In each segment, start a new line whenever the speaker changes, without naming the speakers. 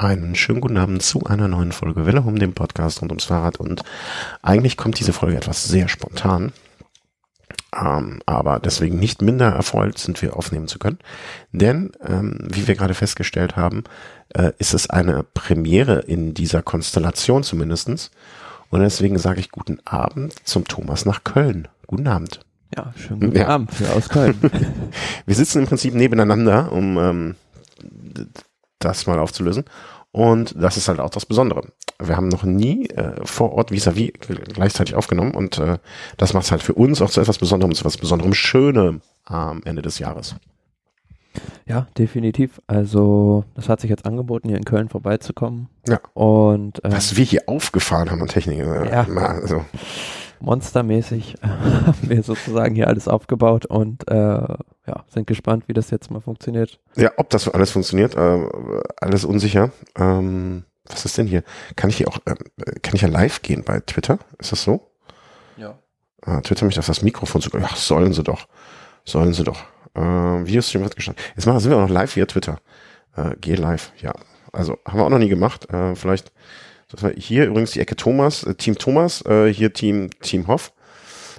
Einen schönen guten Abend zu einer neuen Folge Welle um dem Podcast rund ums Fahrrad. Und eigentlich kommt diese Folge etwas sehr spontan. Ähm, aber deswegen nicht minder erfreut sind wir aufnehmen zu können. Denn, ähm, wie wir gerade festgestellt haben, äh, ist es eine Premiere in dieser Konstellation zumindestens. Und deswegen sage ich guten Abend zum Thomas nach Köln. Guten Abend.
Ja, schönen guten ja. Abend für aus Köln.
wir sitzen im Prinzip nebeneinander, um ähm, das mal aufzulösen. Und das ist halt auch das Besondere. Wir haben noch nie äh, vor Ort vis-à-vis -vis gleichzeitig aufgenommen und äh, das macht es halt für uns auch zu etwas Besonderem, zu etwas Besonderem Schönem am Ende des Jahres.
Ja, definitiv. Also, das hat sich jetzt angeboten, hier in Köln vorbeizukommen.
Ja.
Und
äh, was wir hier aufgefahren haben an Technik. Äh,
ja. Also. Monstermäßig haben wir sozusagen hier alles aufgebaut und äh, ja, sind gespannt, wie das jetzt mal funktioniert.
Ja, ob das alles funktioniert, äh, alles unsicher. Ähm, was ist denn hier? Kann ich hier auch, äh, kann ich ja live gehen bei Twitter? Ist das so?
Ja.
Ah, Twitter mich auf das Mikrofon zu. Ja, sollen sie doch. Sollen sie doch. Äh, Videostream wird gestanden. Jetzt machen, sind wir auch noch live via Twitter. Äh, geh live, ja. Also haben wir auch noch nie gemacht. Äh, vielleicht das war hier übrigens die Ecke Thomas, äh, Team Thomas, äh, hier Team Team Hoff.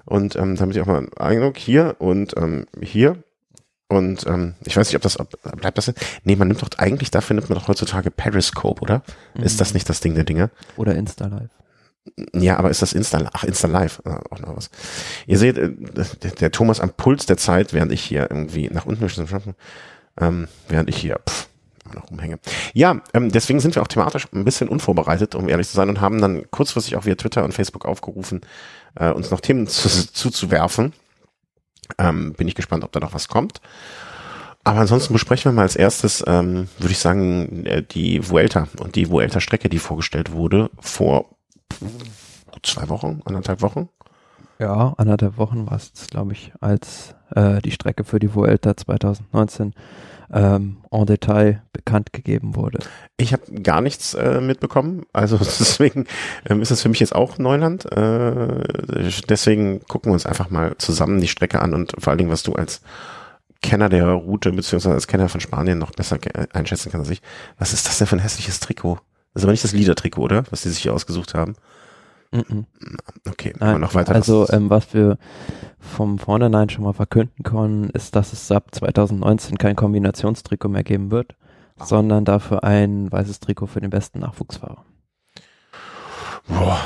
Und ähm, damit ich auch mal einen Eindruck hier und ähm, hier. Und ähm, ich weiß nicht, ob das ob, bleibt das. Nee, man nimmt doch eigentlich dafür nimmt man doch heutzutage Periscope, oder? Mhm. Ist das nicht das Ding der Dinge?
Oder Insta Live.
Ja, aber ist das Insta, ach, Insta Live, ah, auch noch was. Ihr seht, äh, der, der, Thomas am Puls der Zeit, während ich hier irgendwie nach unten ähm, während ich hier, pff, noch rumhänge. Ja, ähm, deswegen sind wir auch thematisch ein bisschen unvorbereitet, um ehrlich zu sein, und haben dann kurzfristig auch via Twitter und Facebook aufgerufen, äh, uns noch Themen zu, zuzuwerfen. Ähm, bin ich gespannt, ob da noch was kommt. Aber ansonsten besprechen wir mal als erstes, ähm, würde ich sagen, äh, die Vuelta und die Vuelta-Strecke, die vorgestellt wurde vor zwei Wochen, anderthalb Wochen.
Ja, anderthalb Wochen war es, glaube ich, als äh, die Strecke für die Vuelta 2019 ähm, en Detail bekannt gegeben wurde.
Ich habe gar nichts äh, mitbekommen, also deswegen ähm, ist es für mich jetzt auch Neuland. Äh, deswegen gucken wir uns einfach mal zusammen die Strecke an und vor allen Dingen, was du als Kenner der Route beziehungsweise als Kenner von Spanien noch besser einschätzen kannst als ich. Was ist das denn für ein hässliches Trikot? Das ist aber nicht das Liedertrikot, oder? Was die sich hier ausgesucht haben.
Mm
Okay,
Nein, noch weiter. Also ähm, was wir vom Vornherein schon mal verkünden können, ist, dass es ab 2019 kein Kombinationstrikot mehr geben wird, ah. sondern dafür ein weißes Trikot für den besten Nachwuchsfahrer.
Boah.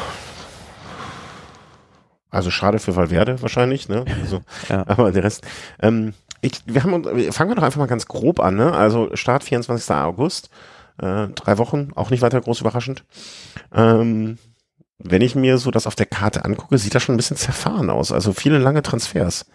Also schade für Valverde wahrscheinlich, ne? Also, ja. Aber der Rest. Ähm, ich, wir haben, fangen wir doch einfach mal ganz grob an, ne? Also Start 24. August, äh, drei Wochen, auch nicht weiter groß überraschend. Ähm, wenn ich mir so das auf der Karte angucke, sieht das schon ein bisschen zerfahren aus. Also viele lange Transfers.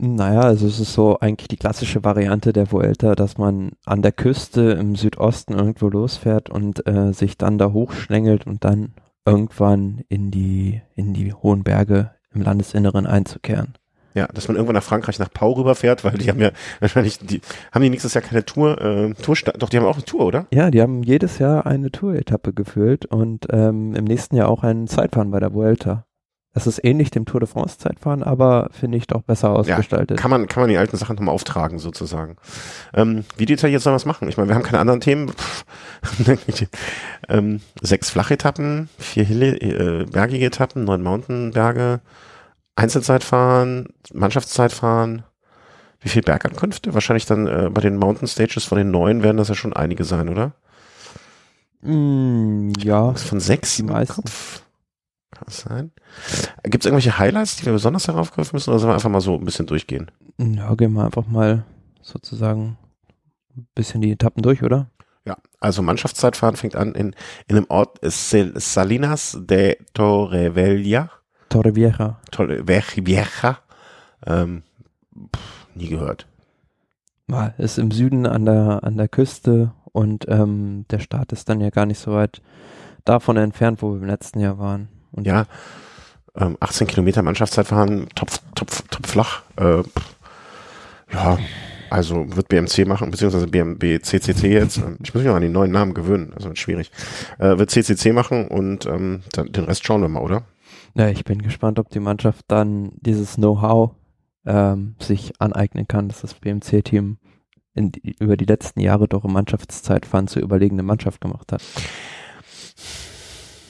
Naja, also es ist so eigentlich die klassische Variante der Vuelta, dass man an der Küste im Südosten irgendwo losfährt und äh, sich dann da hochschlängelt und dann irgendwann in die, in die hohen Berge im Landesinneren einzukehren.
Ja, dass man irgendwann nach Frankreich nach Pau rüberfährt, weil die haben ja wahrscheinlich, die haben die nächstes Jahr keine Tour, äh, Tour, doch die haben auch eine Tour, oder?
Ja, die haben jedes Jahr eine Tour-Etappe gefüllt und ähm, im nächsten Jahr auch ein Zeitfahren bei der Vuelta. Das ist ähnlich dem Tour de France Zeitfahren, aber finde ich doch besser ausgestaltet.
Ja, kann man, kann man die alten Sachen nochmal auftragen, sozusagen. Ähm, wie detailliert soll man es machen? Ich meine, wir haben keine anderen Themen. ähm, sechs Flachetappen, vier Hille, äh, bergige Etappen, neun Mountainberge, Einzelzeitfahren, Mannschaftszeitfahren, wie viel Bergankünfte? Wahrscheinlich dann äh, bei den Mountain Stages von den neuen werden das ja schon einige sein, oder?
Mm, ja.
Was von sechs
die meisten. Kopf?
Kann das sein? Gibt es irgendwelche Highlights, die wir besonders heraufgreifen müssen, oder sollen wir einfach mal so ein bisschen durchgehen?
Ja, gehen wir einfach mal sozusagen ein bisschen die Etappen durch, oder?
Ja, also Mannschaftszeitfahren fängt an in, in einem Ort Salinas de Torrevella
Torrevieja.
Torrevieja. Ähm, nie gehört.
Ist im Süden an der an der Küste und ähm, der Start ist dann ja gar nicht so weit davon entfernt, wo wir im letzten Jahr waren.
Und ja, ähm, 18 Kilometer Mannschaftszeitfahren, top, top, top flach. Äh, ja, also wird BMC machen, beziehungsweise BMB CCC jetzt. Ich muss mich noch an die neuen Namen gewöhnen, also wird schwierig. Äh, wird CCC machen und ähm, dann, den Rest schauen wir mal, oder?
Ja, ich bin gespannt, ob die Mannschaft dann dieses Know-how ähm, sich aneignen kann, dass das BMC-Team über die letzten Jahre doch im Mannschaftszeitfahren zur überlegenen Mannschaft gemacht hat.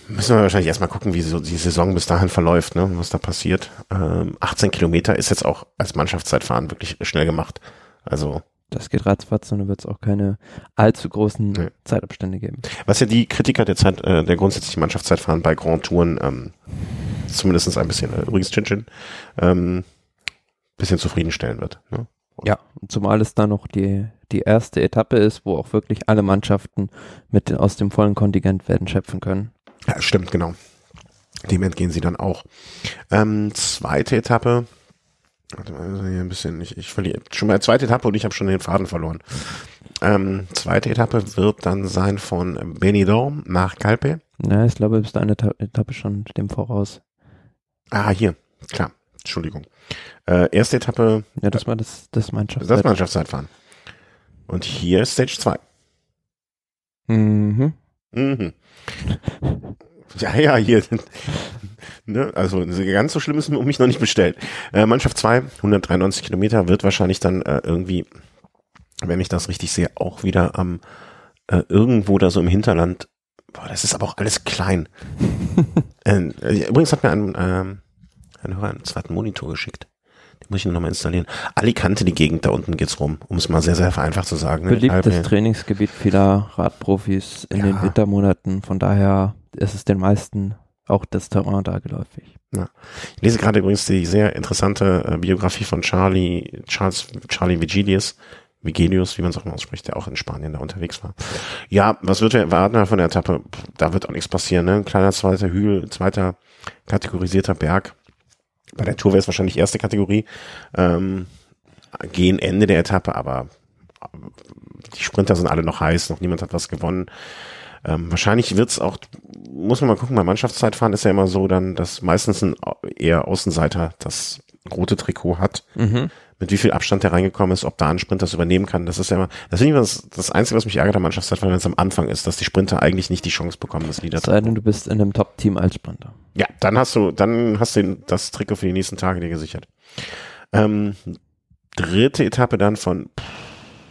Müssen wir wahrscheinlich erstmal gucken, wie so die Saison bis dahin verläuft, ne, was da passiert. Ähm, 18 Kilometer ist jetzt auch als Mannschaftszeitfahren wirklich schnell gemacht. Also.
Das geht ratzfatz und dann wird es auch keine allzu großen nee. Zeitabstände geben.
Was ja die Kritiker der Zeit, äh, der grundsätzlichen Mannschaftszeitfahren bei Grand Touren ähm, zumindest ein bisschen, äh, übrigens Chin Chin, ähm, bisschen zufriedenstellen wird. Ne?
Ja, zumal es da noch die, die erste Etappe ist, wo auch wirklich alle Mannschaften mit aus dem vollen Kontingent werden schöpfen können.
Ja, stimmt, genau. Dem entgehen sie dann auch. Ähm, zweite Etappe. Warte mal, hier ein bisschen, ich, ich verliere schon mal zweite Etappe und ich habe schon den Faden verloren. Ähm, zweite Etappe wird dann sein von Benidorm nach Calpe.
Ja, ich glaube, bis eine Etappe schon dem voraus.
Ah, hier, klar. Entschuldigung. Äh, erste Etappe.
Ja, das war das, das Mannschaftszeitfahren.
Das Mannschaftszeitfahren. Und hier ist Stage 2.
Mhm.
Mhm. Ja, ja, hier. Ne, also ganz so schlimm ist um mich noch nicht bestellt. Äh, Mannschaft 2, 193 Kilometer, wird wahrscheinlich dann äh, irgendwie, wenn ich das richtig sehe, auch wieder am äh, irgendwo da so im Hinterland. Boah, das ist aber auch alles klein. äh, übrigens hat mir ein, ähm, ein Hörer einen zweiten Monitor geschickt. Den muss ich nur nochmal installieren. Alicante, die Gegend da unten geht's rum, um es mal sehr, sehr vereinfacht zu sagen.
Ne? Beliebtes Halb, Trainingsgebiet vieler Radprofis in ja. den Wintermonaten. Von daher ist es den meisten auch das Terrain da geläufig.
Ja. Ich lese gerade übrigens die sehr interessante äh, Biografie von Charlie, Charles, Charlie Vigilius, Vigilius, wie man es auch immer ausspricht, der auch in Spanien da unterwegs war. Ja, was wird wir erwarten von der Etappe? Da wird auch nichts passieren, ne? Ein kleiner zweiter Hügel, zweiter kategorisierter Berg. Bei der Tour wäre es wahrscheinlich erste Kategorie. Ähm, gehen Ende der Etappe, aber die Sprinter sind alle noch heiß, noch niemand hat was gewonnen. Ähm, wahrscheinlich wird's auch, muss man mal gucken, bei Mannschaftszeitfahren ist ja immer so dann, dass meistens ein eher Außenseiter das rote Trikot hat. Mhm. Mit wie viel Abstand der reingekommen ist, ob da ein Sprinter das übernehmen kann, das ist ja immer, das finde ich das, das Einzige, was mich ärgert am Mannschaftszeitfahren, wenn es am Anfang ist, dass die Sprinter eigentlich nicht die Chance bekommen, das Lieder
Sei denn, du bist in einem Top-Team als Sprinter.
Ja, dann hast du, dann hast du das Trikot für die nächsten Tage dir gesichert. Ähm, dritte Etappe dann von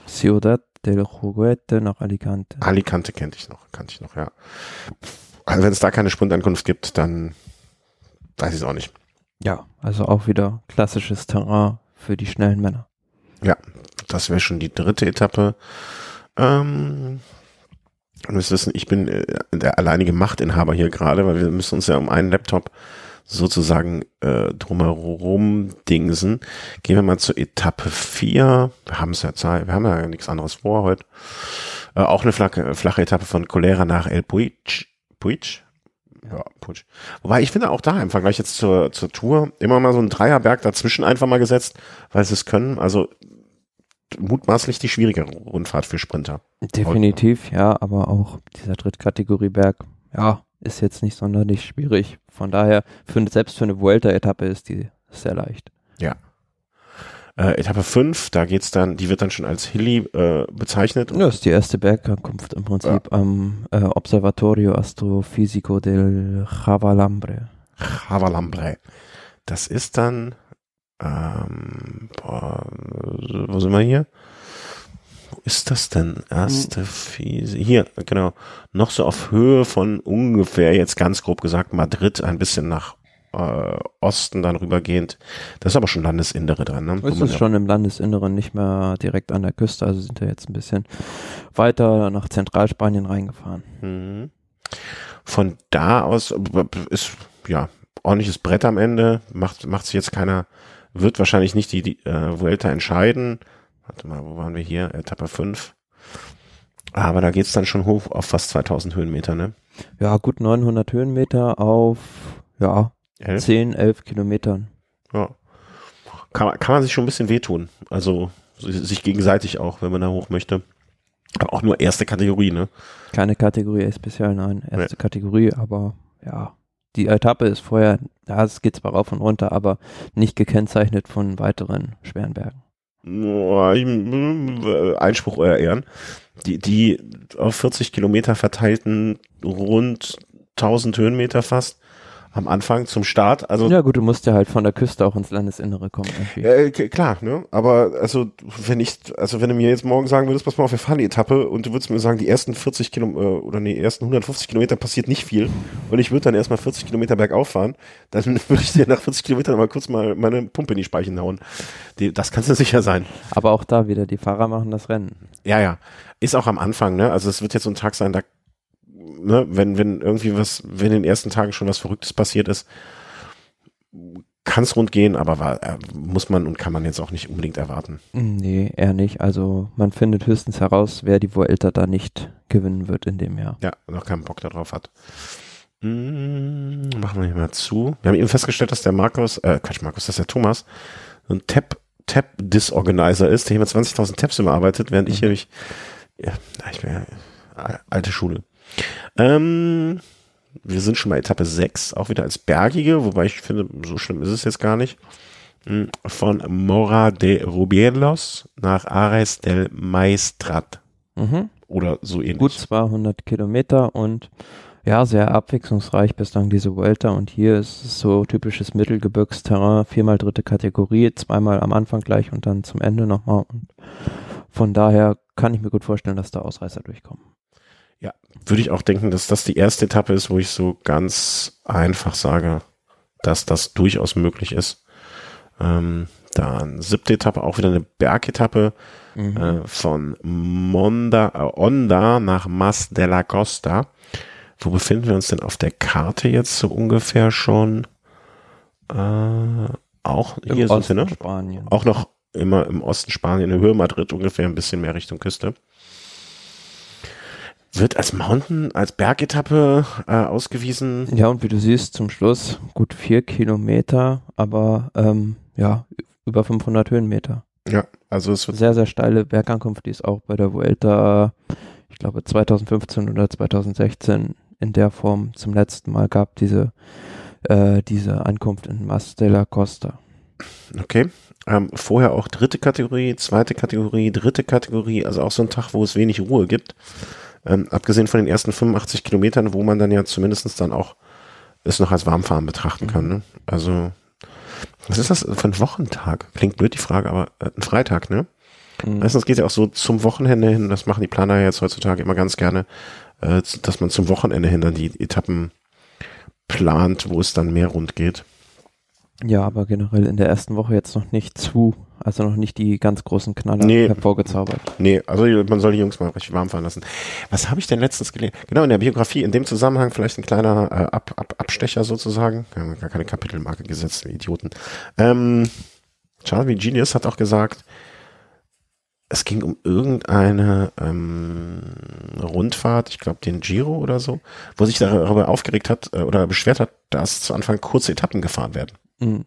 Ciudad Juguete nach Alicante.
Alicante kannte ich noch, kannte ich noch, ja. Also wenn es da keine Sprintankunft gibt, dann weiß ich es auch nicht.
Ja, also auch wieder klassisches Terrain für die schnellen Männer.
Ja, das wäre schon die dritte Etappe. Ähm, ihr müsst wissen, ich bin äh, der alleinige Machtinhaber hier gerade, weil wir müssen uns ja um einen Laptop sozusagen äh, drumherum dingsen. Gehen wir mal zur Etappe 4. Wir haben es ja Zeit, wir haben ja nichts anderes vor heute. Äh, auch eine flache, flache Etappe von Colera nach El Puig. Puig? Ja, Puig. Wobei ich finde auch da im Vergleich jetzt zur, zur Tour immer mal so ein Dreierberg dazwischen einfach mal gesetzt, weil sie es können. Also mutmaßlich die schwierige Rundfahrt für Sprinter.
Definitiv, ja, aber auch dieser Drittkategorieberg, ja, ist jetzt nicht sonderlich schwierig. Von daher, für, selbst für eine Vuelta-Etappe ist die sehr leicht.
Ja. Äh, Etappe 5, da geht's dann, die wird dann schon als Hilly äh, bezeichnet.
Ja, ist die erste Bergankunft im Prinzip ja. am äh, Observatorio Astrofisico del Javalambre.
Javalambre. Das ist dann, ähm, boah, wo sind wir hier? Ist das denn? Erste Fiese. Hier, genau. Noch so auf Höhe von ungefähr, jetzt ganz grob gesagt, Madrid, ein bisschen nach äh, Osten dann rübergehend. Das ist aber schon Landesinnere dran. Ne?
Ist es schon im Landesinneren, nicht mehr direkt an der Küste, also sind wir jetzt ein bisschen weiter nach Zentralspanien reingefahren.
Mhm. Von da aus ist ja ordentliches Brett am Ende, macht, macht sich jetzt keiner, wird wahrscheinlich nicht die, die äh, Vuelta entscheiden. Warte mal, wo waren wir hier? Etappe 5. Aber da geht's dann schon hoch auf fast 2000 Höhenmeter, ne?
Ja, gut 900 Höhenmeter auf, ja, elf? 10, 11 Kilometern.
Ja. Kann, kann man sich schon ein bisschen wehtun. Also sich gegenseitig auch, wenn man da hoch möchte. Aber auch nur erste Kategorie, ne?
Keine Kategorie speziell, nein. Erste ja. Kategorie, aber ja. Die Etappe ist vorher, ja, es geht zwar rauf und runter, aber nicht gekennzeichnet von weiteren schweren Bergen.
Einspruch euer Ehren. Die, die auf 40 Kilometer verteilten rund 1000 Höhenmeter fast am Anfang zum Start. Also
Ja gut, du musst ja halt von der Küste auch ins Landesinnere kommen.
Äh, klar, ne? Aber also wenn ich, also wenn du mir jetzt morgen sagen würdest, pass mal auf, wir fahren die Etappe und du würdest mir sagen, die ersten 40 Kilometer äh, oder nee, die ersten 150 Kilometer passiert nicht viel und ich würde dann erstmal 40 Kilometer bergauf fahren, dann würde ich dir nach 40 Kilometern mal kurz mal meine Pumpe in die Speichen hauen. Die, das kannst du sicher sein.
Aber auch da wieder, die Fahrer machen das Rennen.
Ja, ja. Ist auch am Anfang, ne? Also es wird jetzt so ein Tag sein, da, ne, wenn, wenn irgendwie was, wenn in den ersten Tagen schon was Verrücktes passiert ist, kann es rund gehen, aber war, äh, muss man und kann man jetzt auch nicht unbedingt erwarten.
Nee, eher nicht. Also man findet höchstens heraus, wer die Vuelta da nicht gewinnen wird in dem Jahr.
Ja, noch keinen Bock darauf hat. Mm, machen wir hier mal zu. Wir haben eben festgestellt, dass der Markus, äh, Quatsch, Markus, dass der Thomas ein Tab, Tab-Disorganizer ist, der hier mit 20.000 Tabs immer arbeitet, während ich hier mich, ja, ich bin ja, äh, alte Schule. Ähm, wir sind schon bei Etappe 6, auch wieder als bergige, wobei ich finde, so schlimm ist es jetzt gar nicht. Mm, Von Mora de Rubielos nach Ares del Maestrat
Mhm.
oder so ähnlich.
Gut 200 Kilometer und ja, sehr abwechslungsreich bislang diese Vuelta und hier ist es so typisches Mittelgebirgsterrain, viermal dritte Kategorie, zweimal am Anfang gleich und dann zum Ende nochmal und von daher kann ich mir gut vorstellen, dass da Ausreißer durchkommen.
Würde ich auch denken, dass das die erste Etappe ist, wo ich so ganz einfach sage, dass das durchaus möglich ist. Ähm, dann siebte Etappe, auch wieder eine Bergetappe
Mhm.
äh, von Monda, äh, Onda nach Mas de la Costa. Wo befinden wir uns denn auf der Karte jetzt so ungefähr schon? Äh, auch
Im
hier sind
Osten
wir, ne?
Spanien.
Auch noch immer im Osten Spanien, in der Höhe Madrid ungefähr, ein bisschen mehr Richtung Küste. Wird als Mountain, als Bergetappe äh, ausgewiesen.
Ja, und wie du siehst, zum Schluss gut vier Kilometer, aber ähm, ja, über 500 Höhenmeter.
Ja, also es wird
Sehr, sehr steile Bergankunft, die es auch bei der Vuelta, ich glaube 2015 oder 2016 in der Form zum letzten Mal gab, diese, äh, diese Ankunft in Mas de la Costa.
okay. Ähm, vorher auch dritte Kategorie, zweite Kategorie, dritte Kategorie, also auch so ein Tag, wo es wenig Ruhe gibt. Ähm, abgesehen von den ersten 85 Kilometern, wo man dann ja zumindest dann auch es noch als Warmfahren betrachten kann. Ne? Also, was ist das für ein Wochentag? Klingt blöd die Frage, aber äh, ein Freitag, ne?
Mhm.
Meistens geht ja auch so zum Wochenende hin, das machen die Planer jetzt heutzutage immer ganz gerne, äh, dass man zum Wochenende hin dann die Etappen plant, wo es dann mehr rund geht.
Ja, aber generell in der ersten Woche jetzt noch nicht zu, also noch nicht die ganz großen Knaller
Nee.
hervorgezaubert.
Nee, also man soll die Jungs mal richtig warm fahren lassen. Was habe ich denn letztens gelesen? Genau, in der Biografie, in dem Zusammenhang vielleicht ein kleiner äh, Ab, Ab, Abstecher sozusagen. Wir haben gar keine Kapitelmarke gesetzt, wir Idioten. Ähm, Charlie Genius hat auch gesagt, es ging um irgendeine ähm, Rundfahrt, ich glaube den Giro oder so, wo sich darüber aufgeregt hat äh, oder beschwert hat, dass zu Anfang kurze Etappen gefahren werden.
Mhm.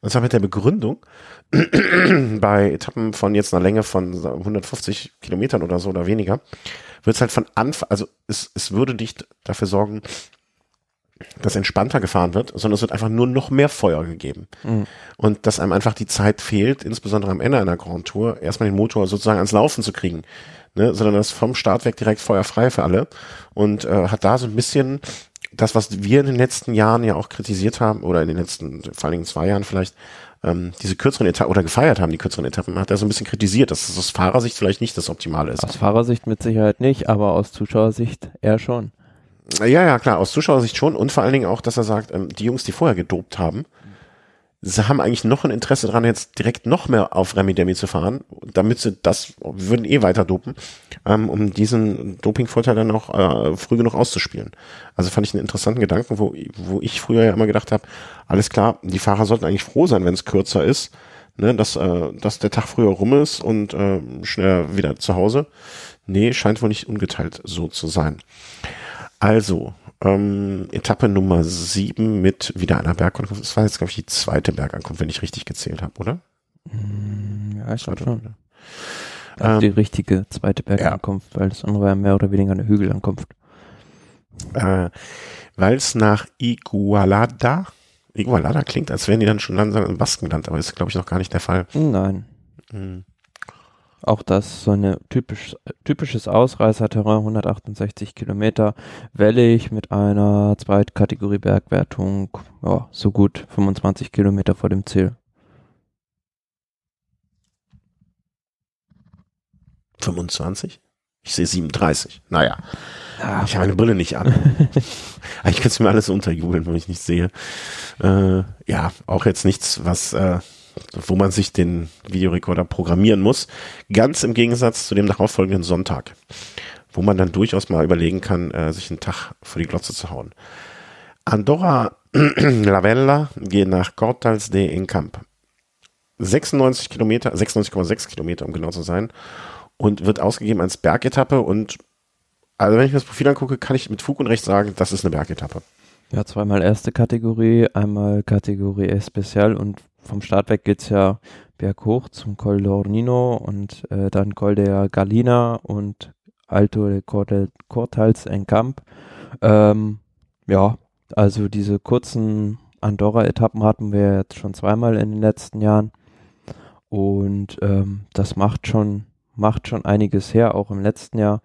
Und zwar mit der Begründung, bei Etappen von jetzt einer Länge von 150 Kilometern oder so oder weniger, wird es halt von Anfang, also es, es würde nicht dafür sorgen, dass entspannter gefahren wird, sondern es wird einfach nur noch mehr Feuer gegeben.
Mhm.
Und dass einem einfach die Zeit fehlt, insbesondere am Ende einer Grand Tour, erstmal den Motor sozusagen ans Laufen zu kriegen. Ne? Sondern das vom Start weg direkt feuerfrei für alle. Und äh, hat da so ein bisschen das, was wir in den letzten Jahren ja auch kritisiert haben, oder in den letzten, vor allen Dingen zwei Jahren vielleicht, ähm, diese kürzeren Etappen oder gefeiert haben, die kürzeren Etappen, hat er so ein bisschen kritisiert, dass das aus Fahrersicht vielleicht nicht das Optimale ist.
Aus Fahrersicht mit Sicherheit nicht, aber aus Zuschauersicht eher schon.
Ja, ja, klar, aus Zuschauersicht schon und vor allen Dingen auch, dass er sagt, ähm, die Jungs, die vorher gedopt haben, sie haben eigentlich noch ein Interesse daran, jetzt direkt noch mehr auf Remy Demi zu fahren, damit sie das, würden eh weiter dopen, ähm, um diesen Dopingvorteil dann auch äh, früh genug auszuspielen. Also fand ich einen interessanten Gedanken, wo, wo ich früher ja immer gedacht habe, alles klar, die Fahrer sollten eigentlich froh sein, wenn es kürzer ist, ne, dass, äh, dass der Tag früher rum ist und äh, schneller wieder zu Hause. Nee, scheint wohl nicht ungeteilt so zu sein. Also, ähm, Etappe Nummer sieben mit wieder einer Bergankunft. Das war jetzt, glaube ich, die zweite Bergankunft, wenn ich richtig gezählt habe, oder?
Ja, ich glaube schon.
oder?
Also
Ähm,
die richtige zweite Bergankunft, weil das andere war ja mehr oder weniger eine Hügelankunft.
Äh, Weil es nach Igualada, Igualada klingt, als wären die dann schon langsam im Baskenland, aber ist, glaube ich, noch gar nicht der Fall.
Nein.
Hm.
Auch das so eine typisch, typisches Ausreißerterrain, 168 Kilometer, wellig mit einer Zweitkategorie Bergwertung, ja, so gut 25 Kilometer vor dem Ziel.
25? Ich sehe 37. Naja. Ja, ich habe meine Brille nicht an. Eigentlich kannst du mir alles unterjubeln, wenn ich nicht sehe. Äh, ja, auch jetzt nichts, was, äh, wo man sich den Videorekorder programmieren muss. Ganz im Gegensatz zu dem darauffolgenden Sonntag, wo man dann durchaus mal überlegen kann, äh, sich einen Tag vor die Glotze zu hauen. Andorra La Vella geht nach Cortals de Encamp. 96 Kilometer, 96,6 Kilometer, um genau zu sein und wird ausgegeben als Bergetappe und also wenn ich mir das Profil angucke, kann ich mit Fug und Recht sagen, das ist eine Bergetappe.
Ja, zweimal erste Kategorie, einmal Kategorie Especial und vom Start weg geht's ja berghoch zum Col d'Ornino und äh, dann Col de Galina und Alto de Cortals en Camp. Ähm, ja, also diese kurzen Andorra-Etappen hatten wir jetzt schon zweimal in den letzten Jahren und ähm, das macht schon macht schon einiges her, auch im letzten Jahr.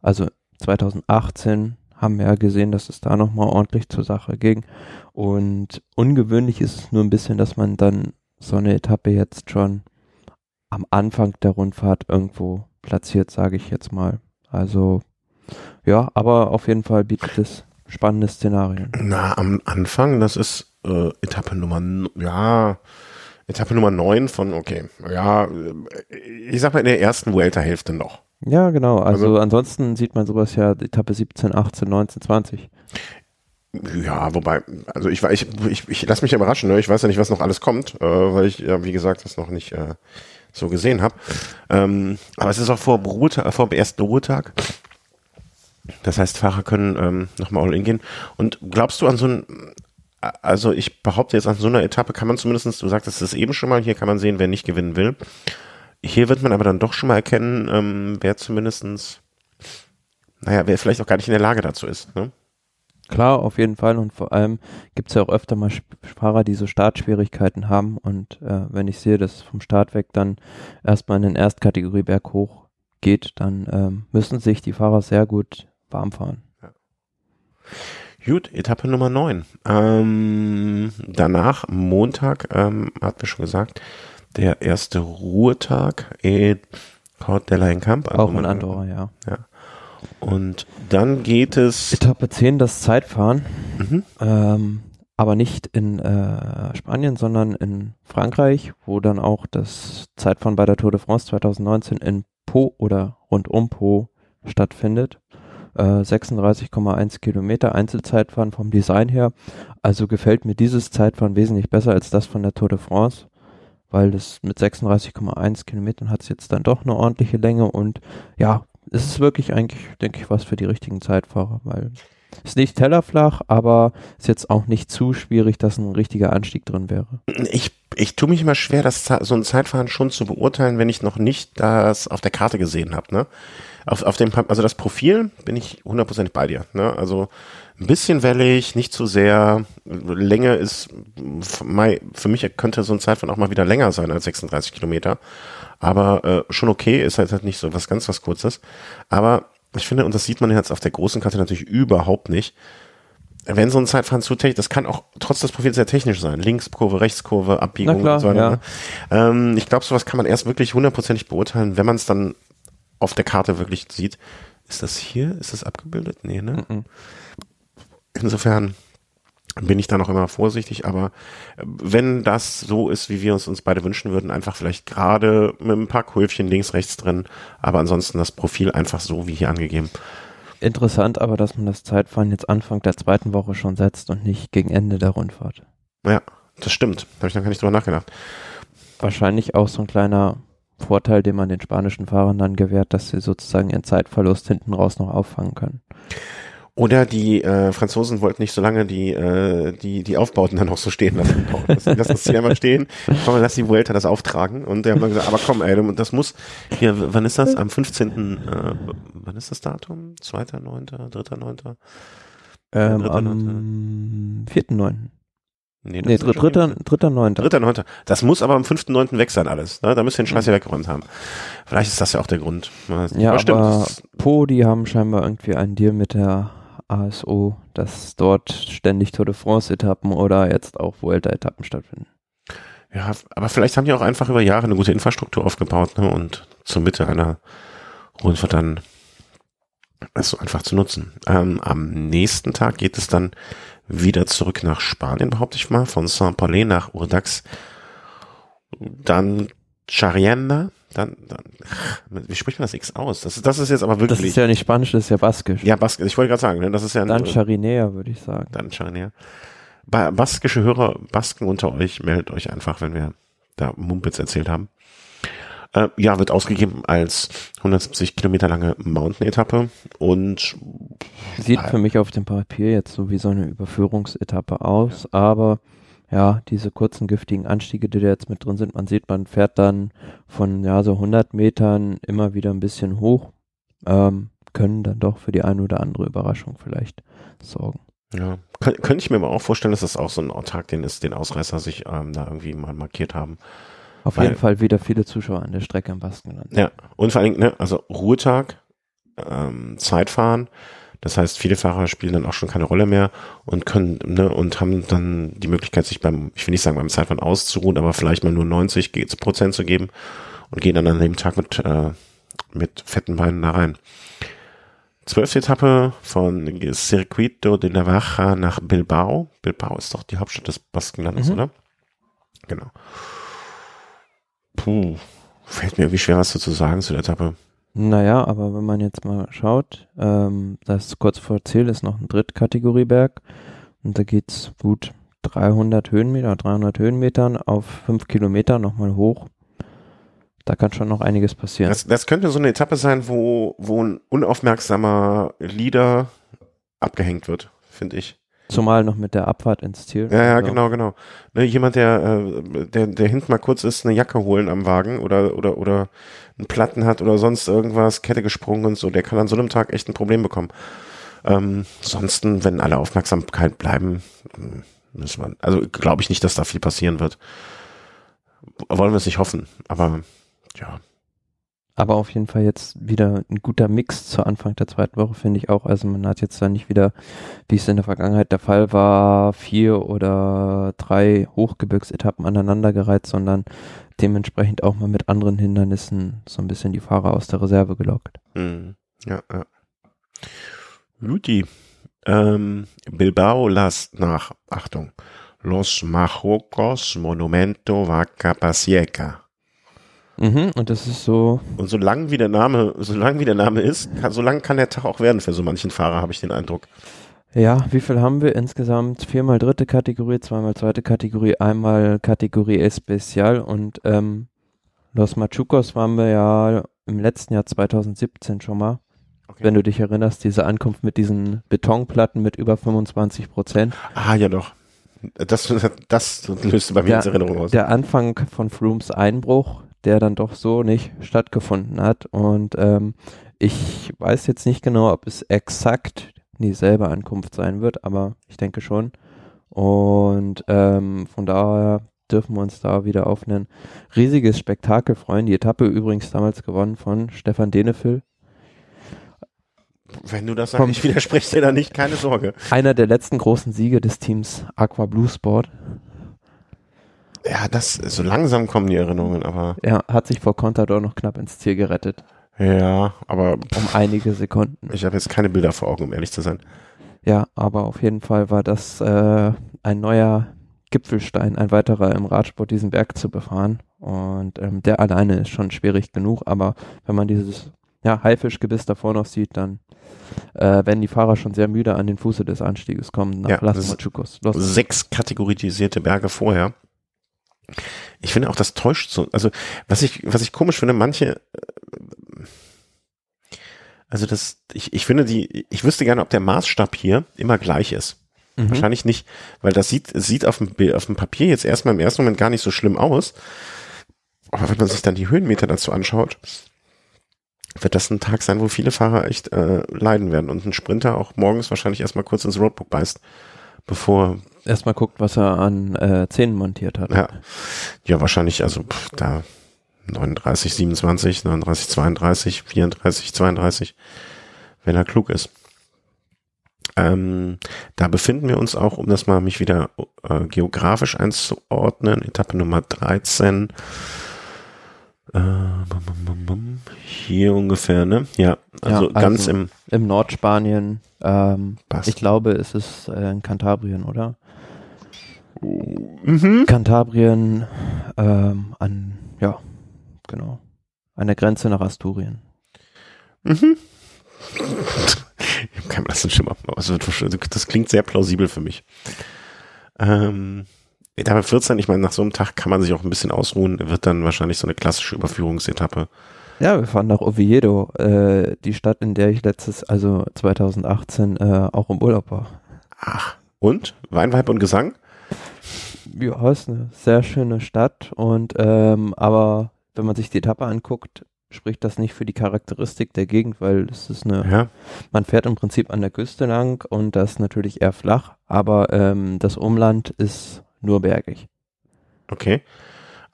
Also 2018 haben wir ja gesehen, dass es da nochmal ordentlich zur Sache ging. Und ungewöhnlich ist es nur ein bisschen, dass man dann so eine Etappe jetzt schon am Anfang der Rundfahrt irgendwo platziert, sage ich jetzt mal. Also ja, aber auf jeden Fall bietet es spannende Szenarien.
Na, am Anfang, das ist äh, Etappe Nummer, ja, Etappe Nummer 9 von, okay, ja, ich sag mal in der ersten Vuelta-Hälfte noch.
Ja, genau. Also, also, ansonsten sieht man sowas ja Etappe 17, 18, 19, 20.
Ja, wobei, also ich, ich, ich, ich lasse mich überraschen, ne? ich weiß ja nicht, was noch alles kommt, äh, weil ich, ja, wie gesagt, das noch nicht äh, so gesehen habe. Ähm, aber es ist auch vor, Ruhetag, vor dem ersten Ruhetag. Das heißt, Fahrer können ähm, nochmal all in gehen. Und glaubst du an so ein, also ich behaupte jetzt an so einer Etappe kann man zumindest, du sagtest es eben schon mal, hier kann man sehen, wer nicht gewinnen will. Hier wird man aber dann doch schon mal erkennen, ähm, wer zumindestens, naja, wer vielleicht auch gar nicht in der Lage dazu ist. Ne?
Klar, auf jeden Fall. Und vor allem gibt es ja auch öfter mal Fahrer, die so Startschwierigkeiten haben. Und äh, wenn ich sehe, dass vom Start weg dann erstmal in den Erstkategorie berghoch geht, dann ähm, müssen sich die Fahrer sehr gut warm fahren. Ja.
Gut, Etappe Nummer 9. Ähm, danach, Montag, ähm, hatten wir schon gesagt, der erste Ruhetag in Port de la Encamp.
Also Auch in Andorra, ja.
ja. Und dann geht es.
Etappe 10, das Zeitfahren. Mhm. Ähm, aber nicht in äh, Spanien, sondern in Frankreich, wo dann auch das Zeitfahren bei der Tour de France 2019 in Po oder rund um Po stattfindet. 36,1 äh, Kilometer Einzelzeitfahren vom Design her. Also gefällt mir dieses Zeitfahren wesentlich besser als das von der Tour de France, weil das mit 36,1 Kilometern hat es jetzt dann doch eine ordentliche Länge und ja, es ist wirklich eigentlich, denke ich, was für die richtigen Zeitfahrer, weil es ist nicht tellerflach, aber ist jetzt auch nicht zu schwierig, dass ein richtiger Anstieg drin wäre.
Ich, ich tue mich immer schwer, das, so ein Zeitfahren schon zu beurteilen, wenn ich noch nicht das auf der Karte gesehen habe. Ne? auf, auf dem, also das Profil bin ich hundertprozentig bei dir. Ne? Also ein bisschen wellig, nicht zu sehr. Länge ist, für mich könnte so ein Zeitfahren auch mal wieder länger sein als 36 Kilometer. Aber äh, schon okay, ist halt, halt nicht so was ganz was Kurzes. Aber ich finde, und das sieht man jetzt auf der großen Karte natürlich überhaupt nicht, wenn so ein Zeitfahren zu technisch, das kann auch trotz des Profils sehr technisch sein. Linkskurve, Rechtskurve, Abbiegung
klar,
und so weiter.
Ja.
Ne? Ähm, ich glaube, sowas kann man erst wirklich hundertprozentig beurteilen, wenn man es dann auf der Karte wirklich sieht. Ist das hier? Ist das abgebildet? Nee, ne? Mhm. Insofern bin ich da noch immer vorsichtig, aber äh, wenn das so ist, wie wir uns uns beide wünschen würden, einfach vielleicht gerade mit ein paar Kurvchen links, rechts drin, aber ansonsten das Profil einfach so wie hier angegeben.
Interessant aber, dass man das Zeitfahren jetzt Anfang der zweiten Woche schon setzt und nicht gegen Ende der Rundfahrt.
Ja, das stimmt. Da habe ich dann gar nicht drüber nachgedacht.
Wahrscheinlich auch so ein kleiner Vorteil, den man den spanischen Fahrern dann gewährt, dass sie sozusagen ihren Zeitverlust hinten raus noch auffangen können.
Oder die äh, Franzosen wollten nicht so lange die, äh, die, die Aufbauten dann noch so stehen lassen. Lass das Ziel einmal stehen, komm, lass die Vuelta das auftragen. Und der haben dann gesagt, aber komm, ey, das muss, hier, wann ist das? Am 15. Äh, wann ist das Datum? 2.9., 3.9.?
Ähm, am 4.9. Nee, nee dr dritter, dritter, neunter.
Dritter, neunter. Das muss aber am fünften, neunten weg sein alles. Ne? Da müssen wir den Scheiß mhm. weggeräumt haben. Vielleicht ist das ja auch der Grund.
Ja, aber, aber Po, die haben scheinbar irgendwie einen Deal mit der ASO, dass dort ständig Tour de France-Etappen oder jetzt auch Vuelta-Etappen stattfinden.
Ja, aber vielleicht haben die auch einfach über Jahre eine gute Infrastruktur aufgebaut ne? und zur Mitte einer Rundfahrt dann es so einfach zu nutzen. Ähm, am nächsten Tag geht es dann wieder zurück nach Spanien, behaupte ich mal, von Saint-Paulé nach Urdax, dann Charienda, dann, dann, wie spricht man das X aus? Das, das ist jetzt aber wirklich.
Das ist ja nicht Spanisch, das ist ja Baskisch.
Ja, Baskisch, ich wollte gerade sagen, ne, das ist ja.
Dann Charinea, würde ich sagen.
Dann Charinea. Baskische Hörer, Basken unter euch, meldet euch einfach, wenn wir da Mumpitz erzählt haben. Äh, ja, wird ausgegeben als 170 Kilometer lange Mountain-Etappe und
sieht für mich auf dem Papier jetzt so wie so eine Überführungsetappe aus, ja. aber ja, diese kurzen giftigen Anstiege, die da jetzt mit drin sind, man sieht, man fährt dann von ja so 100 Metern immer wieder ein bisschen hoch, ähm, können dann doch für die eine oder andere Überraschung vielleicht sorgen.
Ja, Kön könnte ich mir aber auch vorstellen, dass das auch so ein Autark, den ist, den Ausreißer sich ähm, da irgendwie mal markiert haben.
Auf Weil, jeden Fall wieder viele Zuschauer an der Strecke im Baskenland.
Ja, und vor allen Dingen, ne, also Ruhetag, ähm, Zeitfahren, das heißt, viele Fahrer spielen dann auch schon keine Rolle mehr und können, ne, und haben dann die Möglichkeit, sich beim, ich will nicht sagen beim Zeitfahren auszuruhen, aber vielleicht mal nur 90 Prozent zu geben und gehen dann an dem Tag mit, äh, mit fetten Beinen da rein. Zwölfte Etappe von Circuito de Navaja nach Bilbao. Bilbao ist doch die Hauptstadt des Baskenlandes, mhm. oder? Genau. Puh, fällt mir irgendwie schwer, was dazu sagen zu der Etappe.
Naja, aber wenn man jetzt mal schaut, ähm, das kurz vor Ziel ist noch ein Drittkategorieberg und da geht's gut 300 Höhenmeter, 300 Höhenmetern auf 5 Kilometer nochmal hoch. Da kann schon noch einiges passieren.
Das, das könnte so eine Etappe sein, wo, wo ein unaufmerksamer Leader abgehängt wird, finde ich.
Zumal noch mit der Abfahrt ins Ziel.
Ja, ja, also. genau, genau. Ne, jemand, der, äh, der, der hinten mal kurz ist, eine Jacke holen am Wagen oder, oder, oder einen Platten hat oder sonst irgendwas, Kette gesprungen und so, der kann an so einem Tag echt ein Problem bekommen. Ähm, ansonsten, wenn alle Aufmerksamkeit bleiben, müssen wir, also glaube ich nicht, dass da viel passieren wird. Wollen wir es nicht hoffen, aber ja.
Aber auf jeden Fall jetzt wieder ein guter Mix zur Anfang der zweiten Woche, finde ich auch. Also man hat jetzt da nicht wieder, wie es in der Vergangenheit der Fall war, vier oder drei Hochgebirgsetappen aneinandergereiht, sondern dementsprechend auch mal mit anderen Hindernissen so ein bisschen die Fahrer aus der Reserve gelockt.
Mhm. Ja, ja. Luti, ähm, Bilbao lasst nach, Achtung, Los Majocos Monumento Vaca Pasieca.
Mhm, und das ist so.
Und solange wie der Name, solange wie der Name ist, kann, solange kann der Tag auch werden für so manchen Fahrer, habe ich den Eindruck.
Ja, wie viel haben wir insgesamt? Viermal dritte Kategorie, zweimal zweite Kategorie, einmal Kategorie Especial und ähm, Los Machucos waren wir ja im letzten Jahr 2017 schon mal. Okay. Wenn du dich erinnerst, diese Ankunft mit diesen Betonplatten mit über 25 Prozent.
Ah, ja doch. Das, das löste bei mir der, Erinnerung aus.
Der Anfang von Frooms Einbruch, der dann doch so nicht stattgefunden hat. Und ähm, ich weiß jetzt nicht genau, ob es exakt dieselbe Ankunft sein wird, aber ich denke schon. Und ähm, von daher dürfen wir uns da wieder auf ein riesiges Spektakel freuen. Die Etappe übrigens damals gewonnen von Stefan Denefil.
Wenn du das sagst, ich widerspreche dir da nicht, keine Sorge.
Einer der letzten großen Siege des Teams Aqua Blue Sport.
Ja, das, so langsam kommen die Erinnerungen, aber.
Er hat sich vor Contador noch knapp ins Ziel gerettet.
Ja, aber.
Um einige Sekunden.
Ich habe jetzt keine Bilder vor Augen, um ehrlich zu sein.
Ja, aber auf jeden Fall war das äh, ein neuer Gipfelstein, ein weiterer im Radsport, diesen Berg zu befahren. Und ähm, der alleine ist schon schwierig genug, aber wenn man dieses ja, Haifischgebiss davor noch sieht, dann äh, werden die Fahrer schon sehr müde an den Fuße des Anstieges kommen nach
ja, Las Machucos. Sechs kategorisierte Berge vorher. Ich finde auch, das täuscht so. Also, was ich, was ich komisch finde, manche, äh, also das, ich, ich finde die, ich wüsste gerne, ob der Maßstab hier immer gleich ist. Mhm. Wahrscheinlich nicht, weil das sieht, sieht auf dem, auf dem Papier jetzt erstmal im ersten Moment gar nicht so schlimm aus. Aber wenn man sich dann die Höhenmeter dazu anschaut, wird das ein Tag sein, wo viele Fahrer echt äh, leiden werden und ein Sprinter auch morgens wahrscheinlich erstmal kurz ins Roadbook beißt bevor
Erstmal guckt, was er an äh, Zähnen montiert hat.
Ja, ja wahrscheinlich, also pff, da 39, 27, 39, 32, 34, 32, wenn er klug ist. Ähm, da befinden wir uns auch, um das mal mich wieder äh, geografisch einzuordnen, Etappe Nummer 13. Äh, bum, bum, bum, bum. Hier ungefähr, ne? Ja, also,
Ja,
ganz
also
im
Im Nordspanien. Ähm,
Passt.
ich glaube, es ist äh, in Kantabrien, oder?
mhm.
Kantabrien ähm, an, ja, genau. An der Grenze nach Asturien.
Mhm. ich habe keinen blassen Schimmer. das klingt sehr plausibel für mich. Ähm, Etappe 14, ich meine, nach so einem Tag kann man sich auch ein bisschen ausruhen, wird dann wahrscheinlich so eine klassische Überführungsetappe.
Ja, wir fahren nach Oviedo, äh, die Stadt, in der ich letztes, also 2018, äh, auch im Urlaub war.
Ach. Und? Weinweib und Gesang?
Ja, ist eine sehr schöne Stadt und ähm, aber wenn man sich die Etappe anguckt, spricht das nicht für die Charakteristik der Gegend, weil es ist eine,
Ja.
man fährt im Prinzip an der Küste lang und das ist natürlich eher flach, aber ähm, das Umland ist nur bergig.
Okay.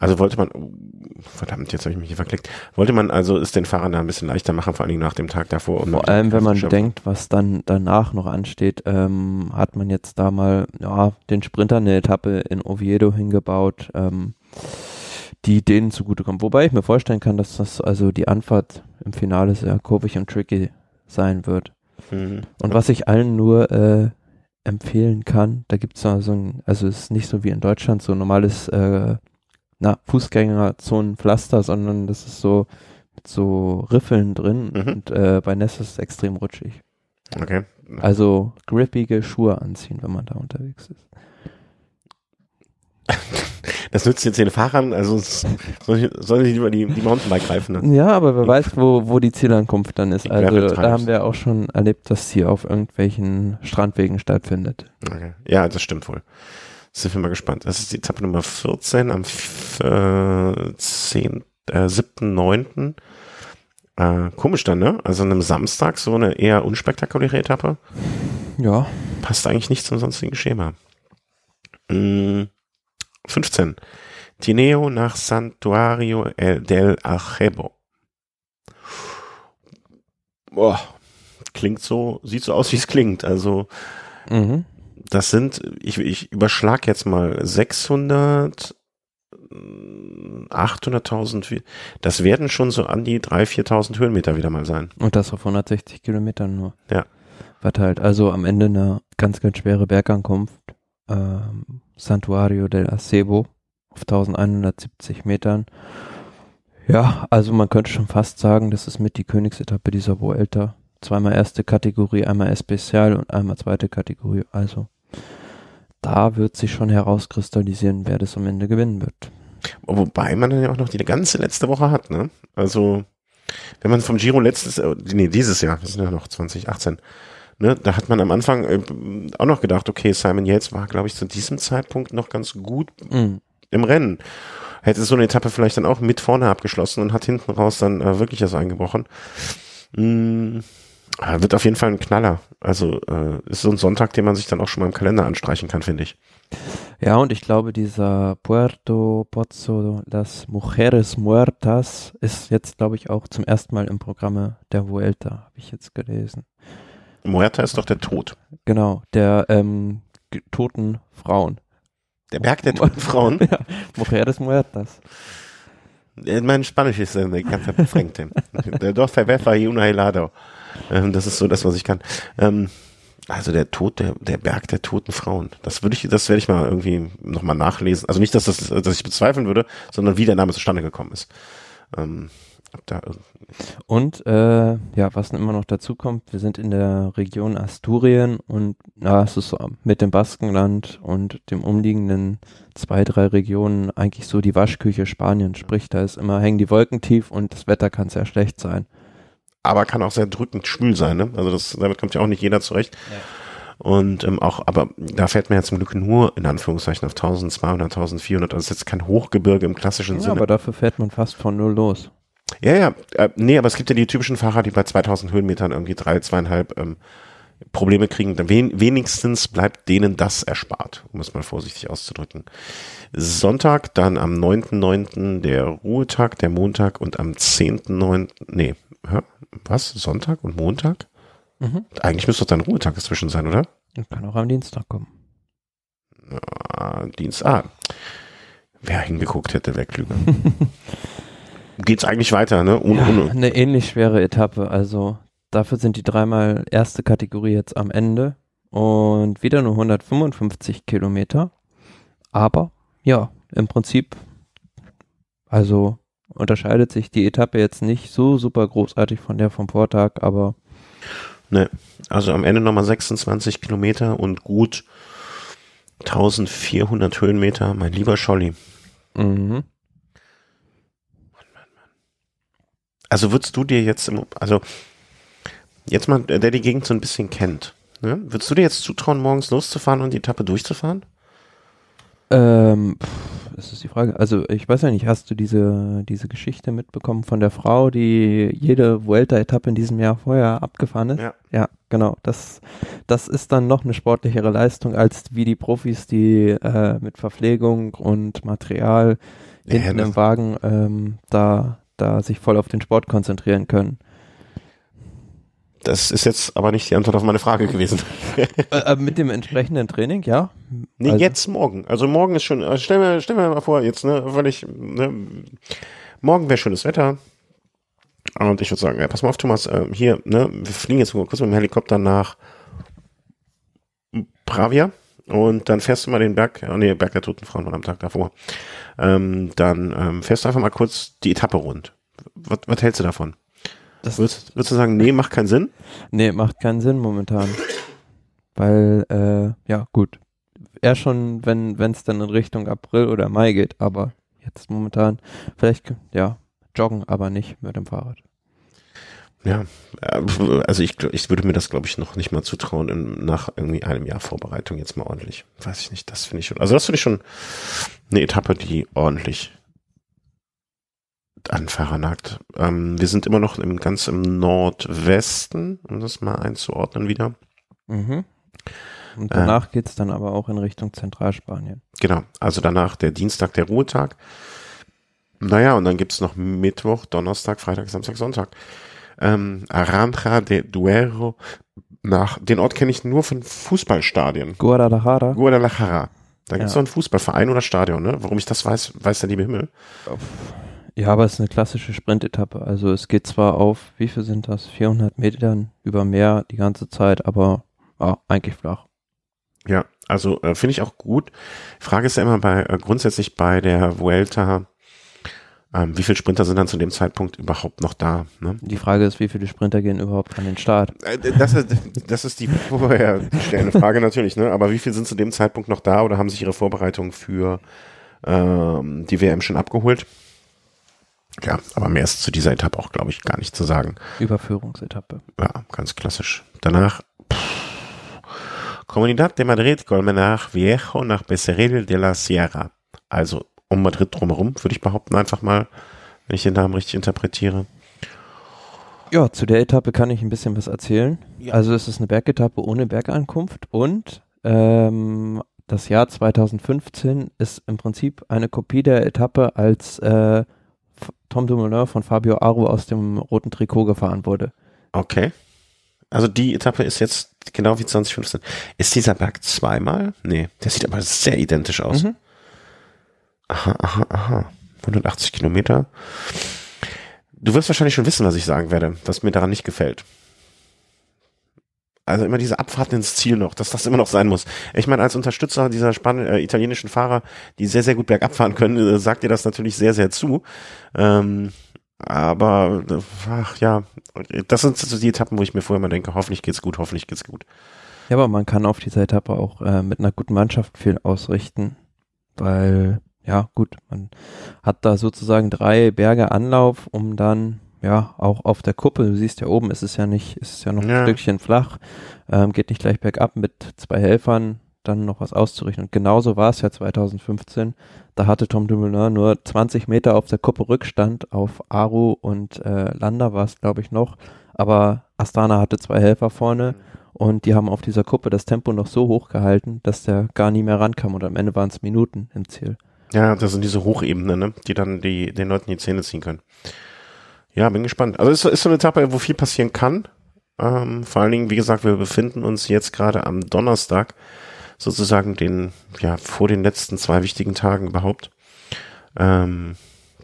Also wollte man, oh, verdammt, jetzt habe ich mich hier verklickt. Wollte man also es den Fahrern da ein bisschen leichter machen, vor allen Dingen nach dem Tag davor. Um
Vor allem, wenn man bedenkt, was dann danach noch ansteht, ähm, hat man jetzt da mal ja, den Sprinter eine Etappe in Oviedo hingebaut, ähm, die denen zugutekommt. Wobei ich mir vorstellen kann, dass das also die Anfahrt im Finale sehr kurvig und tricky sein wird.
Mhm.
Und was ich allen nur äh, empfehlen kann, da gibt es so ein, also es ist nicht so wie in Deutschland so ein normales äh, na, Fußgängerzonenpflaster, sondern das ist so mit so Riffeln drin
Mhm.
und äh, bei Ness ist es extrem rutschig.
Okay.
Also grippige Schuhe anziehen, wenn man da unterwegs ist.
Das nützt jetzt den Fahrern, also sollen sollen sie lieber die, die Mountainbike greifen. Ne?
Ja, aber wer weiß, wo, wo die Zielankunft dann ist. Also da haben wir auch schon erlebt, dass sie auf irgendwelchen Strandwegen stattfindet.
Okay. Ja, das stimmt wohl. Sind wir mal gespannt. Das ist die Etappe Nummer 14 am äh, 10, äh, 7.9. Äh, komisch dann, ne? Also an einem Samstag so eine eher unspektakuläre Etappe.
Ja,
Passt eigentlich nicht zum sonstigen Schema. Mm, 15. Tineo nach Santuario el- del Ajebo. Boah, klingt so, sieht so aus, wie es klingt. Also,
mhm.
das sind, ich, ich überschlag jetzt mal 600, mm, 800.000, wie- das werden schon so an die 3.000, 4.000 Höhenmeter wieder mal sein.
Und das auf 160 Kilometern nur.
Ja.
Verteilt. Also am Ende eine ganz, ganz schwere Bergankunft. Ähm, Santuario del Acebo auf 1170 Metern. Ja, also man könnte schon fast sagen, das ist mit die Königsetappe dieser Vuelta. Zweimal erste Kategorie, einmal Especial und einmal zweite Kategorie. Also da wird sich schon herauskristallisieren, wer das am Ende gewinnen wird.
Wobei man dann ja auch noch die ganze letzte Woche hat, ne? Also, wenn man vom Giro letztes, äh, nee, dieses Jahr, das sind ja noch 2018, ne? Da hat man am Anfang äh, auch noch gedacht, okay, Simon Yates war, glaube ich, zu diesem Zeitpunkt noch ganz gut
Mhm.
im Rennen. Hätte so eine Etappe vielleicht dann auch mit vorne abgeschlossen und hat hinten raus dann äh, wirklich das eingebrochen. Äh, wird auf jeden Fall ein Knaller. Also äh, ist so ein Sonntag, den man sich dann auch schon mal im Kalender anstreichen kann, finde ich.
Ja, und ich glaube, dieser Puerto Pozzo las Mujeres Muertas ist jetzt, glaube ich, auch zum ersten Mal im Programme der Vuelta, habe ich jetzt gelesen.
Muerta ist doch der Tod.
Genau, der ähm, toten Frauen.
Der Berg der toten Frauen.
Ja, Mujeres Muertas.
Äh, Mein Spanisch ist äh, ganz verfrängt. Der Dorf Verwerfer y una helado. Ähm, das ist so das, was ich kann. Ähm, also der Tod, der, der Berg der toten Frauen. Das würde ich, das werde ich mal irgendwie nochmal nachlesen. Also nicht, dass das, dass ich bezweifeln würde, sondern wie der Name zustande gekommen ist. Ähm, da
Und äh, ja, was immer noch dazu kommt, wir sind in der Region Asturien und ja, es ist mit dem Baskenland und dem umliegenden zwei, drei Regionen eigentlich so die Waschküche Spaniens. Sprich, da ist immer hängen die Wolken tief und das Wetter kann sehr schlecht sein.
aber kann auch sehr drückend schwül sein. Ne? Also das, damit kommt ja auch nicht jeder zurecht. Und ähm, auch, aber da fährt man ja zum Glück nur in Anführungszeichen auf 1200, 1400. Also ist jetzt kein Hochgebirge im klassischen
Ja,
Sinne.
aber dafür fährt man fast von null los.
Ja, ja, äh, nee, aber es gibt ja die typischen Fahrer, die bei 2000 Höhenmetern irgendwie drei, zweieinhalb ähm, Probleme kriegen, wen, wenigstens bleibt denen das erspart, um es mal vorsichtig auszudrücken. Sonntag, dann am 9.9. der Ruhetag, der Montag und am 10.9. Nee, hä? was? Sonntag und Montag?
Mhm.
Eigentlich müsste doch dann Ruhetag dazwischen sein, oder?
Und kann auch am Dienstag kommen.
Ah, Dienst. Ah. Wer hingeguckt hätte, wäre klüger. Geht's eigentlich weiter, ne? Ohne,
ja,
ohne.
eine ähnlich schwere Etappe. Also dafür sind die dreimal erste Kategorie jetzt am Ende und wieder nur 155 Kilometer. Aber ja, im Prinzip, also unterscheidet sich die Etappe jetzt nicht so super großartig von der vom Vortag, aber
Ne, also am Ende nochmal 26 Kilometer und gut 1400 Höhenmeter, mein lieber Scholli.
mhm.
Also würdest du dir jetzt, im, also jetzt mal, der die Gegend so ein bisschen kennt, ne? würdest du dir jetzt zutrauen, morgens loszufahren und die Etappe durchzufahren?
Ähm, das ist die Frage. Also ich weiß ja nicht, hast du diese, diese Geschichte mitbekommen von der Frau, die jede Vuelta-Etappe in diesem Jahr vorher abgefahren ist?
Ja.
Ja, genau. Das, das ist dann noch eine sportlichere Leistung als wie die Profis, die äh, mit Verpflegung und Material
Ja,
hinten im Wagen ähm, da, da sich voll auf den Sport konzentrieren können.
Das ist jetzt aber nicht die Antwort auf meine Frage gewesen.
äh, äh, mit dem entsprechenden Training, ja.
Nee,
Also-
jetzt morgen. Also morgen ist schon, also stell mir, stell mir mal vor, jetzt, ne, weil ich, ne, morgen wäre schönes Wetter. Und ich würde sagen, ja, pass mal auf, Thomas, äh, hier, ne, wir fliegen jetzt kurz mit dem Helikopter nach Pravia und dann fährst du mal den Berg, oh nee, Berg der Toten Frauen war am Tag davor. Ähm, dann ähm, fährst du einfach mal kurz die Etappe rund. Was, was hältst du davon?
Das,
Würdest, würdest du sagen, nee, macht keinen Sinn?
Nee, macht keinen Sinn momentan. Weil, äh, ja, gut. Eher schon, wenn es dann in Richtung April oder Mai geht, aber jetzt momentan, vielleicht, ja, joggen, aber nicht mit dem Fahrrad.
Ja, äh, also ich, ich würde mir das, glaube ich, noch nicht mal zutrauen, in, nach irgendwie einem Jahr Vorbereitung jetzt mal ordentlich. Weiß ich nicht, das finde ich schon. Also das finde ich schon eine Etappe, die ordentlich an Fahrer nagt. Ähm, wir sind immer noch im, ganz im Nordwesten, um das mal einzuordnen wieder.
Mhm. Und danach geht's dann aber auch in Richtung Zentralspanien.
Genau, also danach der Dienstag, der Ruhetag. Naja, und dann gibt's noch Mittwoch, Donnerstag, Freitag, Samstag, Sonntag. Ähm, Aranja de Duero. Nach, den Ort kenne ich nur von Fußballstadien.
Guadalajara,
Guadalajara. Da gibt's
Ja.
so einen Fußballverein oder Stadion, ne? Warum ich das weiß, weiß der liebe Himmel.
ja, aber es ist eine klassische Sprintetappe. Also es geht zwar auf, wie viel sind das? 400 Metern über Meer die ganze Zeit, aber ja, eigentlich flach.
Ja, also äh, finde ich auch gut. Frage ist ja immer bei äh, grundsätzlich bei der Vuelta, ähm, wie viele Sprinter sind dann zu dem Zeitpunkt überhaupt noch da? Ne?
Die Frage ist, wie viele Sprinter gehen überhaupt an den Start?
Äh, Das ist, das ist die vorher stellende Frage natürlich, ne? Aber wie viel sind zu dem Zeitpunkt noch da oder haben sich ihre Vorbereitung für ähm, die WM schon abgeholt? Ja, aber mehr ist zu dieser Etappe auch, glaube ich, gar nicht zu sagen.
Überführungsetappe.
Ja, ganz klassisch. Danach Comunidad de Madrid, Colmenar Viejo nach Becerril de la Sierra. Also um Madrid drumherum, würde ich behaupten, einfach mal, wenn ich den Namen richtig interpretiere.
Ja, zu der Etappe kann ich ein bisschen was erzählen.
Ja.
Also es ist eine Bergetappe ohne Bergankunft und ähm, das Jahr 2015 ist im Prinzip eine Kopie der Etappe, als äh, Tom Dumoulin von Fabio Aru aus dem roten Trikot gefahren wurde.
Okay. Also die Etappe ist jetzt genau wie 2015. Ist dieser Berg zweimal? Nee, der sieht aber sehr identisch aus.
Mhm.
Aha, aha, aha. 180 Kilometer. Du wirst wahrscheinlich schon wissen, was ich sagen werde, was mir daran nicht gefällt. Also immer diese Abfahrten ins Ziel noch, dass das immer noch sein muss. Ich meine, als Unterstützer dieser Span äh, italienischen Fahrer, die sehr, sehr gut bergab fahren können, äh, sagt dir das natürlich sehr, sehr zu. Ähm, aber, ach ja, das sind so die Etappen, wo ich mir vorher mal denke, hoffentlich geht's gut, hoffentlich geht's gut.
Ja, aber man kann auf dieser Etappe auch äh, mit einer guten Mannschaft viel ausrichten, weil, ja, gut, man hat da sozusagen drei Berge Anlauf, um dann, ja, auch auf der Kuppe, du siehst ja oben, ist es ja nicht, ist es ja noch
Ja.
ein Stückchen flach, ähm, geht nicht gleich bergab mit zwei Helfern, dann noch was auszurichten. Und genauso war es ja 2015. Da hatte Tom Dumoulin nur 20 Meter auf der Kuppe Rückstand auf Aru und äh, Landa war es, glaube ich, noch. Aber Astana hatte zwei Helfer vorne Und die haben auf dieser Kuppe das Tempo noch so hoch gehalten, dass der gar nie mehr rankam und am Ende waren es Minuten im Ziel.
Ja, das sind diese Hochebenen, ne? die dann die, den Leuten die Zähne ziehen können. Ja, bin gespannt. Also es ist so eine Etappe, wo viel passieren kann. Ähm, vor allen Dingen, wie gesagt, wir befinden uns jetzt gerade am Donnerstag, sozusagen den, ja, vor den letzten zwei wichtigen Tagen überhaupt. Ähm,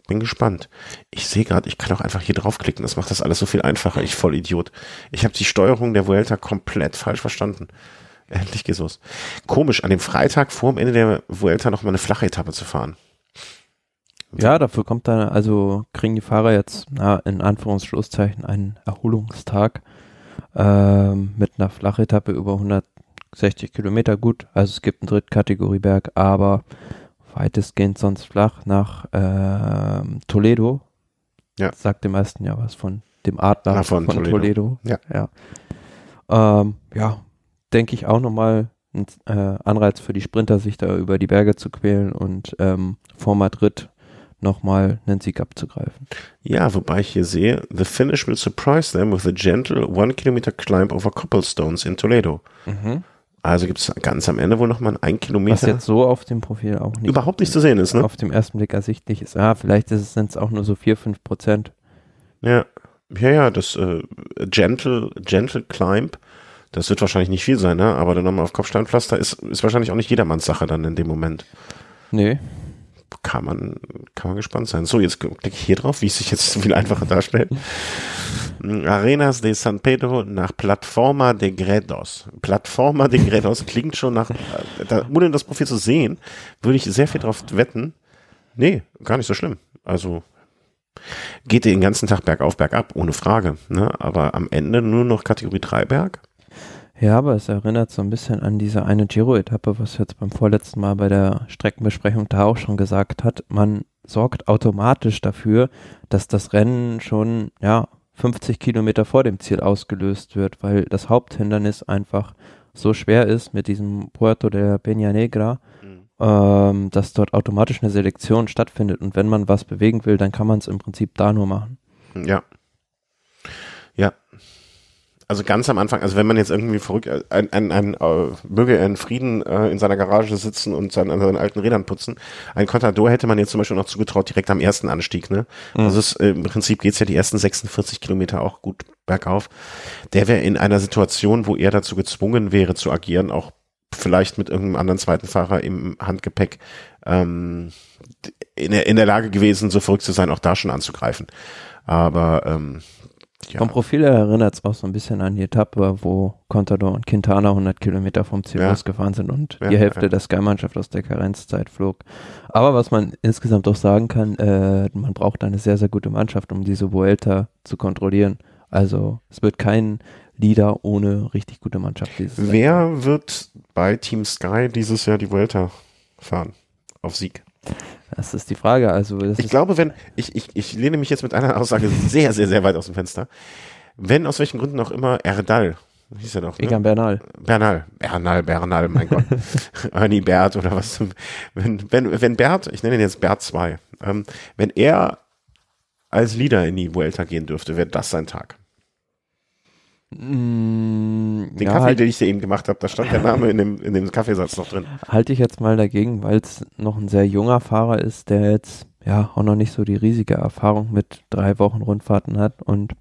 bin gespannt. Ich sehe gerade, ich kann auch einfach hier draufklicken. Das macht das alles so viel einfacher. Ich voll Idiot. Ich habe die Steuerung der Vuelta komplett falsch verstanden. Endlich geht's los. Komisch, an dem Freitag vor dem Ende der Vuelta noch mal eine flache Etappe zu fahren.
Ja, dafür kommt dann, also kriegen die Fahrer jetzt na, in Anführungsschlusszeichen einen Erholungstag ähm, mit einer Flachetappe über 160 Kilometer gut. Also es gibt einen Drittkategorieberg, aber weitestgehend sonst flach nach ähm, Toledo.
Ja.
Sagt den meisten ja was von dem Adler
Na, von
von,
Toledo.
Toledo.
Ja.
Ja, ähm, ja denke ich auch nochmal ein äh, Anreiz für die Sprinter, sich da über die Berge zu quälen und ähm, vor Madrid nochmal einen Sieg abzugreifen.
Ja, wobei ich hier sehe, the finish will surprise them with a gentle one kilometer climb over cobblestones in Toledo. Also gibt es ganz am Ende wohl nochmal ein
Was
Kilometer
jetzt so auf dem Profil auch nicht
überhaupt nicht zu sehen ist, ne?
auf dem ersten Blick ersichtlich ist. Ah, vielleicht ist es sind es auch nur so 4, 5 Prozent.
Ja, ja, ja, das äh, gentle, gentle climb, das wird wahrscheinlich nicht viel sein, ne? Aber dann nochmal auf Kopfsteinpflaster ist, ist wahrscheinlich auch nicht jedermanns Sache dann in dem Moment.
Nee.
Kann man, kann man gespannt sein. So, jetzt klicke ich hier drauf, wie es sich jetzt viel einfacher darstellt. Arenas de San Pedro nach Plataforma de Gredos. Plataforma de Gredos klingt schon nach, da, ohne das Profil zu sehen, würde ich sehr viel drauf wetten. Nee, gar nicht so schlimm. Also geht den ganzen Tag bergauf, bergab, ohne Frage. Ne? Aber am Ende nur noch Kategorie 3 Berg.
Ja, aber es erinnert so ein bisschen an diese eine Giro-Etappe, was jetzt beim vorletzten Mal bei der Streckenbesprechung da auch schon gesagt hat. Man sorgt automatisch dafür, dass das Rennen schon, ja, 50 Kilometer vor dem Ziel ausgelöst wird, weil das Haupthindernis einfach so schwer ist mit diesem Puerto de Peña Negra, ähm, dass dort automatisch eine Selektion stattfindet. Und wenn man was bewegen will, dann kann man es im Prinzip da nur machen.
Ja. Also ganz am Anfang, also wenn man jetzt irgendwie verrückt, äh, ein, ein, ein äh, möge er in Frieden äh, in seiner Garage sitzen und sein, an seinen alten Rädern putzen. Ein Contador hätte man jetzt zum Beispiel noch zugetraut, direkt am ersten Anstieg, ne? Also es, äh, im Prinzip geht's ja die ersten 46 Kilometer auch gut bergauf. Der wäre in einer Situation, wo er dazu gezwungen wäre zu agieren, auch vielleicht mit irgendeinem anderen zweiten Fahrer im Handgepäck ähm, in, der, in der Lage gewesen, so verrückt zu sein, auch da schon anzugreifen. Aber ähm, ja.
Vom Profil her erinnert es auch so ein bisschen an die Etappe, wo Contador und Quintana 100 Kilometer vom Ziel
Ja.
ausgefahren sind und
Ja,
die Hälfte der Sky-Mannschaft aus der Karenzzeit flog. Aber was man insgesamt auch sagen kann, äh, man braucht eine sehr, sehr gute Mannschaft, um diese Vuelta zu kontrollieren. Also es wird kein Leader ohne richtig gute Mannschaft dieses Jahr.
Wer wird bei Team Sky dieses Jahr die Vuelta fahren? Auf Sieg.
Das ist die Frage. Also
Ich glaube, wenn, ich, ich, ich lehne mich jetzt mit einer Aussage sehr, sehr, sehr weit aus dem Fenster. Wenn aus welchen Gründen auch immer Erdal, wie hieß er doch, ne?
Egan Bernal.
Bernal, Bernal, Bernal, mein Gott. Ernie Bert oder was. Wenn, wenn, wenn Bert, ich nenne ihn jetzt Bert 2, ähm, wenn er als Leader in die Vuelta gehen dürfte, wäre das sein Tag.
Mm,
Den
ja,
Kaffee,
halt,
den ich dir eben gemacht habe, da stand der Name in dem, in dem Kaffeesatz noch drin.
halte ich jetzt mal dagegen, weil es noch ein sehr junger Fahrer ist, der jetzt ja auch noch nicht so die riesige Erfahrung mit drei Wochen Rundfahrten hat. Und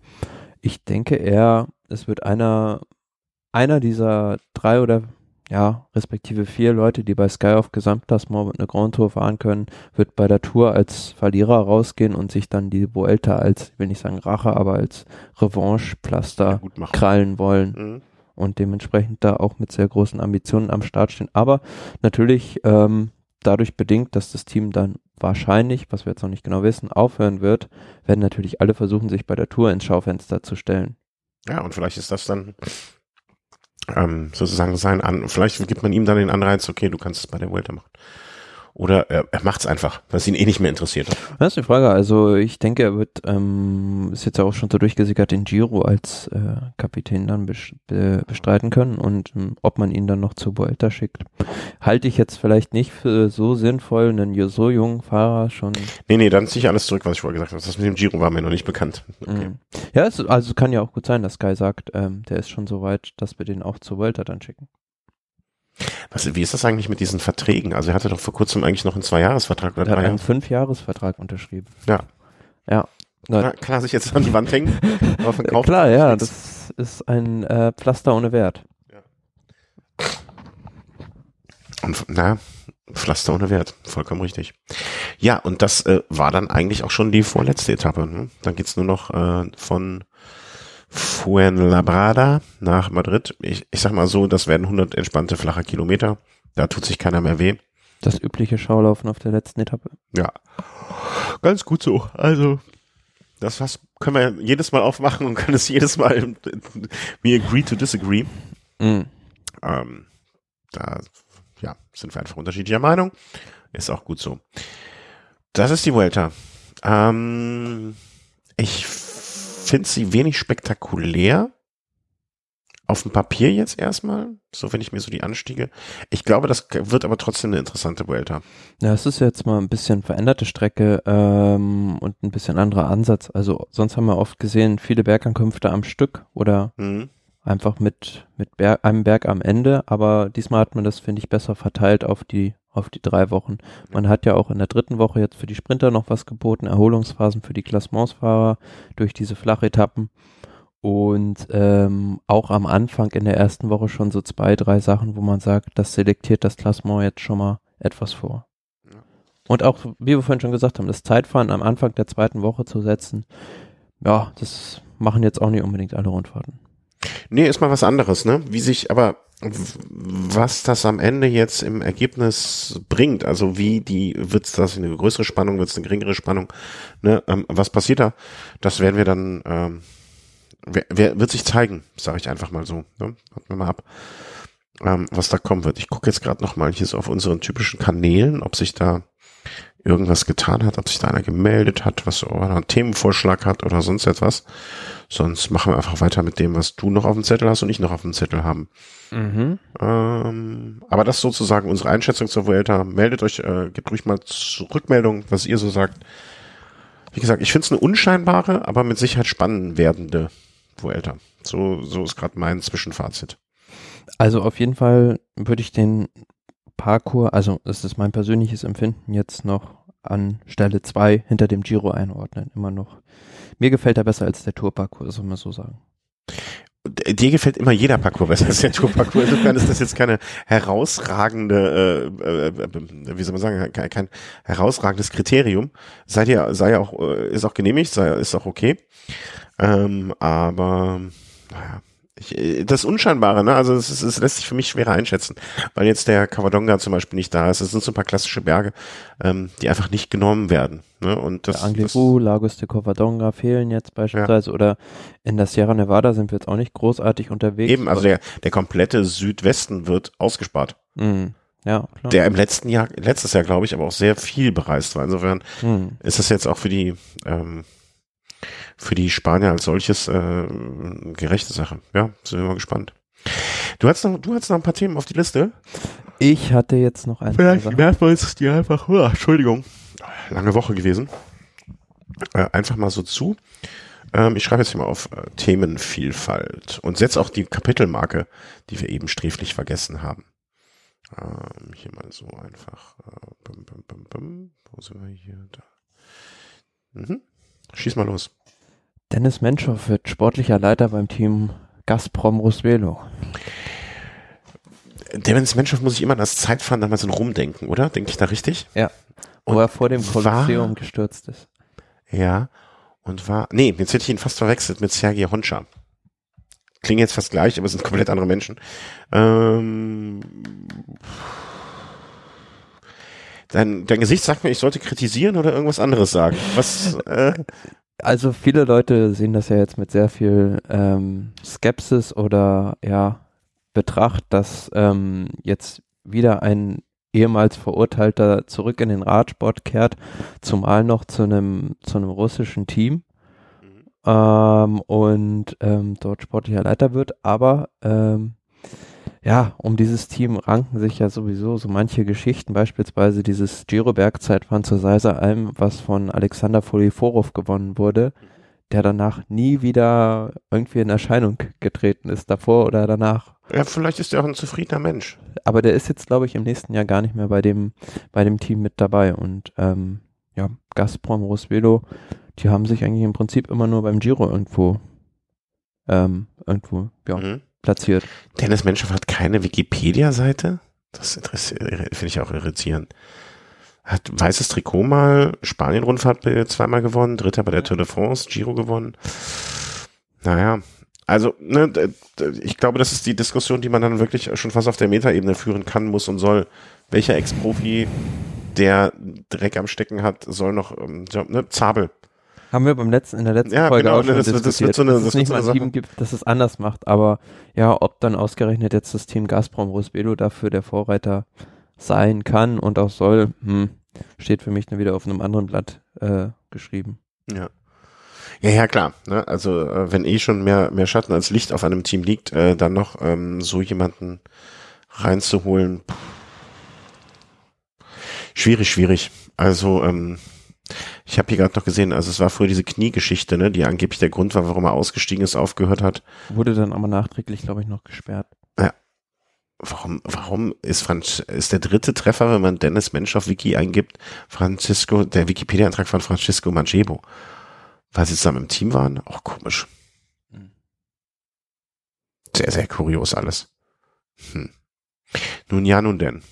ich denke eher, es wird einer, einer dieser drei oder ja, respektive vier Leute, die bei Sky auf Gesamtklassement eine Grand Tour fahren können, wird bei der Tour als Verlierer rausgehen und sich dann die Vuelta als, ich will nicht sagen Rache, aber als Revanche-Pflaster
Gut machen.
krallen wollen
Mhm.
und dementsprechend da auch mit sehr großen Ambitionen am Start stehen. Aber natürlich ähm, dadurch bedingt, dass das Team dann wahrscheinlich, was wir jetzt noch nicht genau wissen, aufhören wird, werden natürlich alle versuchen, sich bei der Tour ins Schaufenster zu stellen.
Ja, und vielleicht ist das dann ähm, sozusagen sein an. Vielleicht gibt man ihm dann den Anreiz, okay, du kannst es bei der Vuelta machen. Oder er, er macht es einfach, es ihn eh nicht mehr interessiert.
Das ist die Frage. Also ich denke, er wird, ähm, ist jetzt ja auch schon so durchgesickert, den Giro als äh, Kapitän dann bes be bestreiten können und ähm, ob man ihn dann noch zur Vuelta schickt, halte ich jetzt vielleicht nicht für so sinnvoll, einen so jungen Fahrer schon.
Nee, nee, dann ziehe ich alles zurück, was ich vorher gesagt habe. Das mit dem Giro war mir noch nicht bekannt.
Okay. Mhm. Ja, es, also kann ja auch gut sein, dass Sky sagt, ähm, der ist schon so weit, dass wir den auch zur Vuelta dann schicken.
Was, wie ist das eigentlich mit diesen Verträgen? Also er hatte doch vor kurzem eigentlich noch einen Zweijahresvertrag
oder er hat einen Fünfjahresvertrag unterschrieben.
Ja.
Ja.
Na, kann er sich jetzt an die Wand hängen?
Klar, ja, das ist ein äh, Pflaster ohne Wert. Ja.
Und, na, Pflaster ohne Wert, vollkommen richtig. Ja, und das äh, war dann eigentlich auch schon die vorletzte Etappe. Ne? Dann geht's nur noch äh, von Fuenlabrada nach Madrid. Ich, ich sag mal so, das werden 100 entspannte flache Kilometer. Da tut sich keiner mehr weh.
Das übliche Schaulaufen auf der letzten Etappe.
Ja. Ganz gut so. Also, das was können wir jedes Mal aufmachen und können es jedes Mal we agree to disagree. Mm. Ähm, da, ja, sind wir einfach unterschiedlicher Meinung. Ist auch gut so. Das ist die Vuelta. Ähm, ich finde sie wenig spektakulär. Auf dem Papier jetzt erstmal, so wenn ich mir so die Anstiege. Ich glaube, das wird aber trotzdem eine interessante Vuelta.
Ja, es ist jetzt mal ein bisschen veränderte Strecke ähm, und ein bisschen anderer Ansatz. Also sonst haben wir oft gesehen, viele Bergankünfte am Stück oder mhm. einfach mit, mit Berg, einem Berg am Ende. Aber diesmal hat man das, finde ich, besser verteilt auf die auf die drei Wochen. Man hat ja auch in der dritten Woche jetzt für die Sprinter noch was geboten, Erholungsphasen für die Klassementsfahrer durch diese Flachetappen. Und ähm, auch am Anfang in der ersten Woche schon so zwei, drei Sachen, wo man sagt, das selektiert das Klassement jetzt schon mal etwas vor. Und auch, wie wir vorhin schon gesagt haben, das Zeitfahren am Anfang der zweiten Woche zu setzen, ja, das machen jetzt auch nicht unbedingt alle Rundfahrten.
Nee, ist mal was anderes, ne? Wie sich, aber was das am Ende jetzt im Ergebnis bringt, also wie die, wird das eine größere Spannung, wird es eine geringere Spannung, ne? Ähm, was passiert da? Das werden wir dann, ähm, wer, wer wird sich zeigen, sage ich einfach mal so. Ne? Warten wir mal ab, ähm, was da kommen wird. Ich gucke jetzt gerade noch mal hier so auf unseren typischen Kanälen, ob sich da irgendwas getan hat, ob sich da einer gemeldet hat, was oder einen Themenvorschlag hat oder sonst etwas. Sonst machen wir einfach weiter mit dem, was du noch auf dem Zettel hast und ich noch auf dem Zettel haben. Mhm. Ähm, aber das ist sozusagen unsere Einschätzung zur Vuelta. Meldet euch, äh, gebt ruhig mal Rückmeldung, was ihr so sagt. Wie gesagt, ich finde es eine unscheinbare, aber mit Sicherheit spannend werdende Vuelta. So, so ist gerade mein Zwischenfazit.
Also auf jeden Fall würde ich den Parcours, also das ist mein persönliches Empfinden jetzt noch an Stelle 2 hinter dem Giro einordnen, immer noch. Mir gefällt er besser als der Tourparcours, soll man so sagen.
Dir gefällt immer jeder Parcours besser als der Tourparcours. Insofern ist das jetzt keine herausragende, äh, äh, wie soll man sagen, kein, kein herausragendes Kriterium. Seid ihr, sei ja auch, äh, ist auch genehmigt, sei, ist auch okay. Ähm, aber naja, ich, äh, das Unscheinbare, ne? Also es, es lässt sich für mich schwerer einschätzen, weil jetzt der Cavadonga zum Beispiel nicht da ist. Es sind so ein paar klassische Berge, ähm, die einfach nicht genommen werden. Ne? Und das,
der Angliru, Lagos de Covadonga fehlen jetzt beispielsweise ja. oder in der Sierra Nevada sind wir jetzt auch nicht großartig unterwegs.
Eben, also der, der komplette Südwesten wird ausgespart.
Mhm. Ja,
klar. Der im letzten Jahr, letztes Jahr glaube ich, aber auch sehr viel bereist war. Insofern mhm. ist das jetzt auch für die ähm, für die Spanier als solches äh, gerechte Sache. Ja, sind wir mal gespannt. Du hast noch, du hast noch ein paar Themen auf die Liste.
Ich hatte jetzt noch ein.
Vielleicht werfen wir uns die einfach, oh, Entschuldigung, lange Woche gewesen. Äh, einfach mal so zu. Ähm, ich schreibe jetzt hier mal auf äh, Themenvielfalt und setze auch die Kapitelmarke, die wir eben sträflich vergessen haben. Ähm, hier mal so einfach. Äh, bum, bum, bum, bum. Wo sind wir hier? Da. Mhm. Schieß mal los.
Dennis Menschow wird sportlicher Leiter beim Team Gazprom Rusvelo.
Dennis Menschow muss ich immer an das Zeitfahren damals in Rom denken, oder? Denke ich da richtig?
Ja. Und wo er vor dem Kolosseum gestürzt ist.
Ja. Und war, nee, jetzt hätte ich ihn fast verwechselt mit Sergei Honcha. Klingen jetzt fast gleich, aber sind komplett andere Menschen. Ähm, dein, dein Gesicht sagt mir, ich sollte kritisieren oder irgendwas anderes sagen. Was, äh,
also viele Leute sehen das ja jetzt mit sehr viel ähm, Skepsis oder ja Betracht, dass ähm, jetzt wieder ein ehemals Verurteilter zurück in den Radsport kehrt, zumal noch zu einem zu einem russischen Team ähm, und ähm, dort sportlicher Leiter wird. Aber ähm, ja, um dieses Team ranken sich ja sowieso so manche Geschichten, beispielsweise dieses Giro-Bergzeitfahren zur Seiser Alm, was von Alexander Foliforov gewonnen wurde, der danach nie wieder irgendwie in Erscheinung getreten ist, davor oder danach.
Ja, vielleicht ist er auch ein zufriedener Mensch.
Aber der ist jetzt, glaube ich, im nächsten Jahr gar nicht mehr bei dem, bei dem Team mit dabei. Und ähm, ja, Gazprom, Rosvelo, die haben sich eigentlich im Prinzip immer nur beim Giro irgendwo, ähm, irgendwo, ja,
Mhm.
Platziert.
Dennis Menschhoff hat keine Wikipedia-Seite? Das interessiert- finde ich auch irritierend. Hat weißes Trikot mal, Spanien-Rundfahrt zweimal gewonnen, Dritter bei der Tour de France, Giro gewonnen. Naja, also, ne, ich glaube, das ist die Diskussion, die man dann wirklich schon fast auf der Metaebene führen kann, muss und soll. Welcher Ex-Profi, der Dreck am Stecken hat, soll noch, ähm, ne, Zabel.
Haben wir beim letzten, in der letzten
Ja,
Folge
genau,
auch schon
das das wird
diskutiert,
so eine-
dass
das
es nicht mal ein Team gibt, das es anders macht, aber ja, ob dann ausgerechnet jetzt das Team Gazprom Rosvelo dafür der Vorreiter sein kann und auch soll, hm, steht für mich dann wieder auf einem anderen Blatt äh, geschrieben.
Ja. Ja, ja, klar. Ne? Also äh, wenn eh schon mehr, mehr Schatten als Licht auf einem Team liegt, äh, dann noch ähm, so jemanden reinzuholen. Pff. Schwierig, schwierig. Also ähm, ich habe hier gerade noch gesehen, also es war früher diese Kniegeschichte, ne, die angeblich der Grund war, warum er ausgestiegen ist, aufgehört hat.
Wurde dann aber nachträglich, glaube ich, noch gesperrt.
Warum, warum ist Franz, ist der dritte Treffer, wenn man Dennis Mensch auf Wiki eingibt, Francisco, der Wikipedia-Eintrag von Francisco Manchebo? Weil sie zusammen im Team waren? Auch komisch.
Mhm.
Sehr, sehr kurios alles. Hm. Nun ja, nun denn.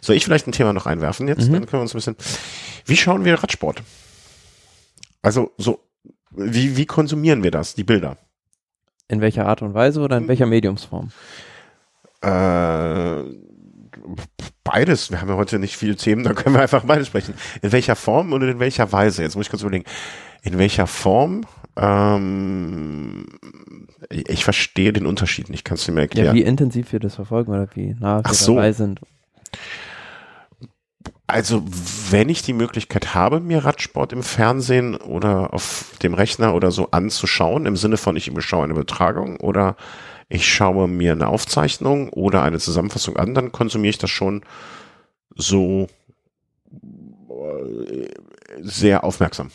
Soll ich vielleicht ein Thema noch einwerfen jetzt?
Mhm.
Dann können wir uns ein bisschen. Wie schauen wir Radsport? Also, so, wie, wie konsumieren wir das, die Bilder?
In welcher Art und Weise oder in welcher Mediumsform?
Äh, beides. Wir haben ja heute nicht viele Themen, da können wir einfach beides sprechen. In welcher Form und in welcher Weise? Jetzt muss ich kurz überlegen. In welcher Form? Ähm, ich, verstehe den Unterschied nicht. Kannst du mir
Ja,
erklären?
wie intensiv wir das verfolgen oder wie nah wir
Ach so.
dabei sind.
Also, wenn ich die Möglichkeit habe, mir Radsport im Fernsehen oder auf dem Rechner oder so anzuschauen, im Sinne von ich schaue eine Übertragung oder ich schaue mir eine Aufzeichnung oder eine Zusammenfassung an, dann konsumiere ich das schon so äh, sehr aufmerksam.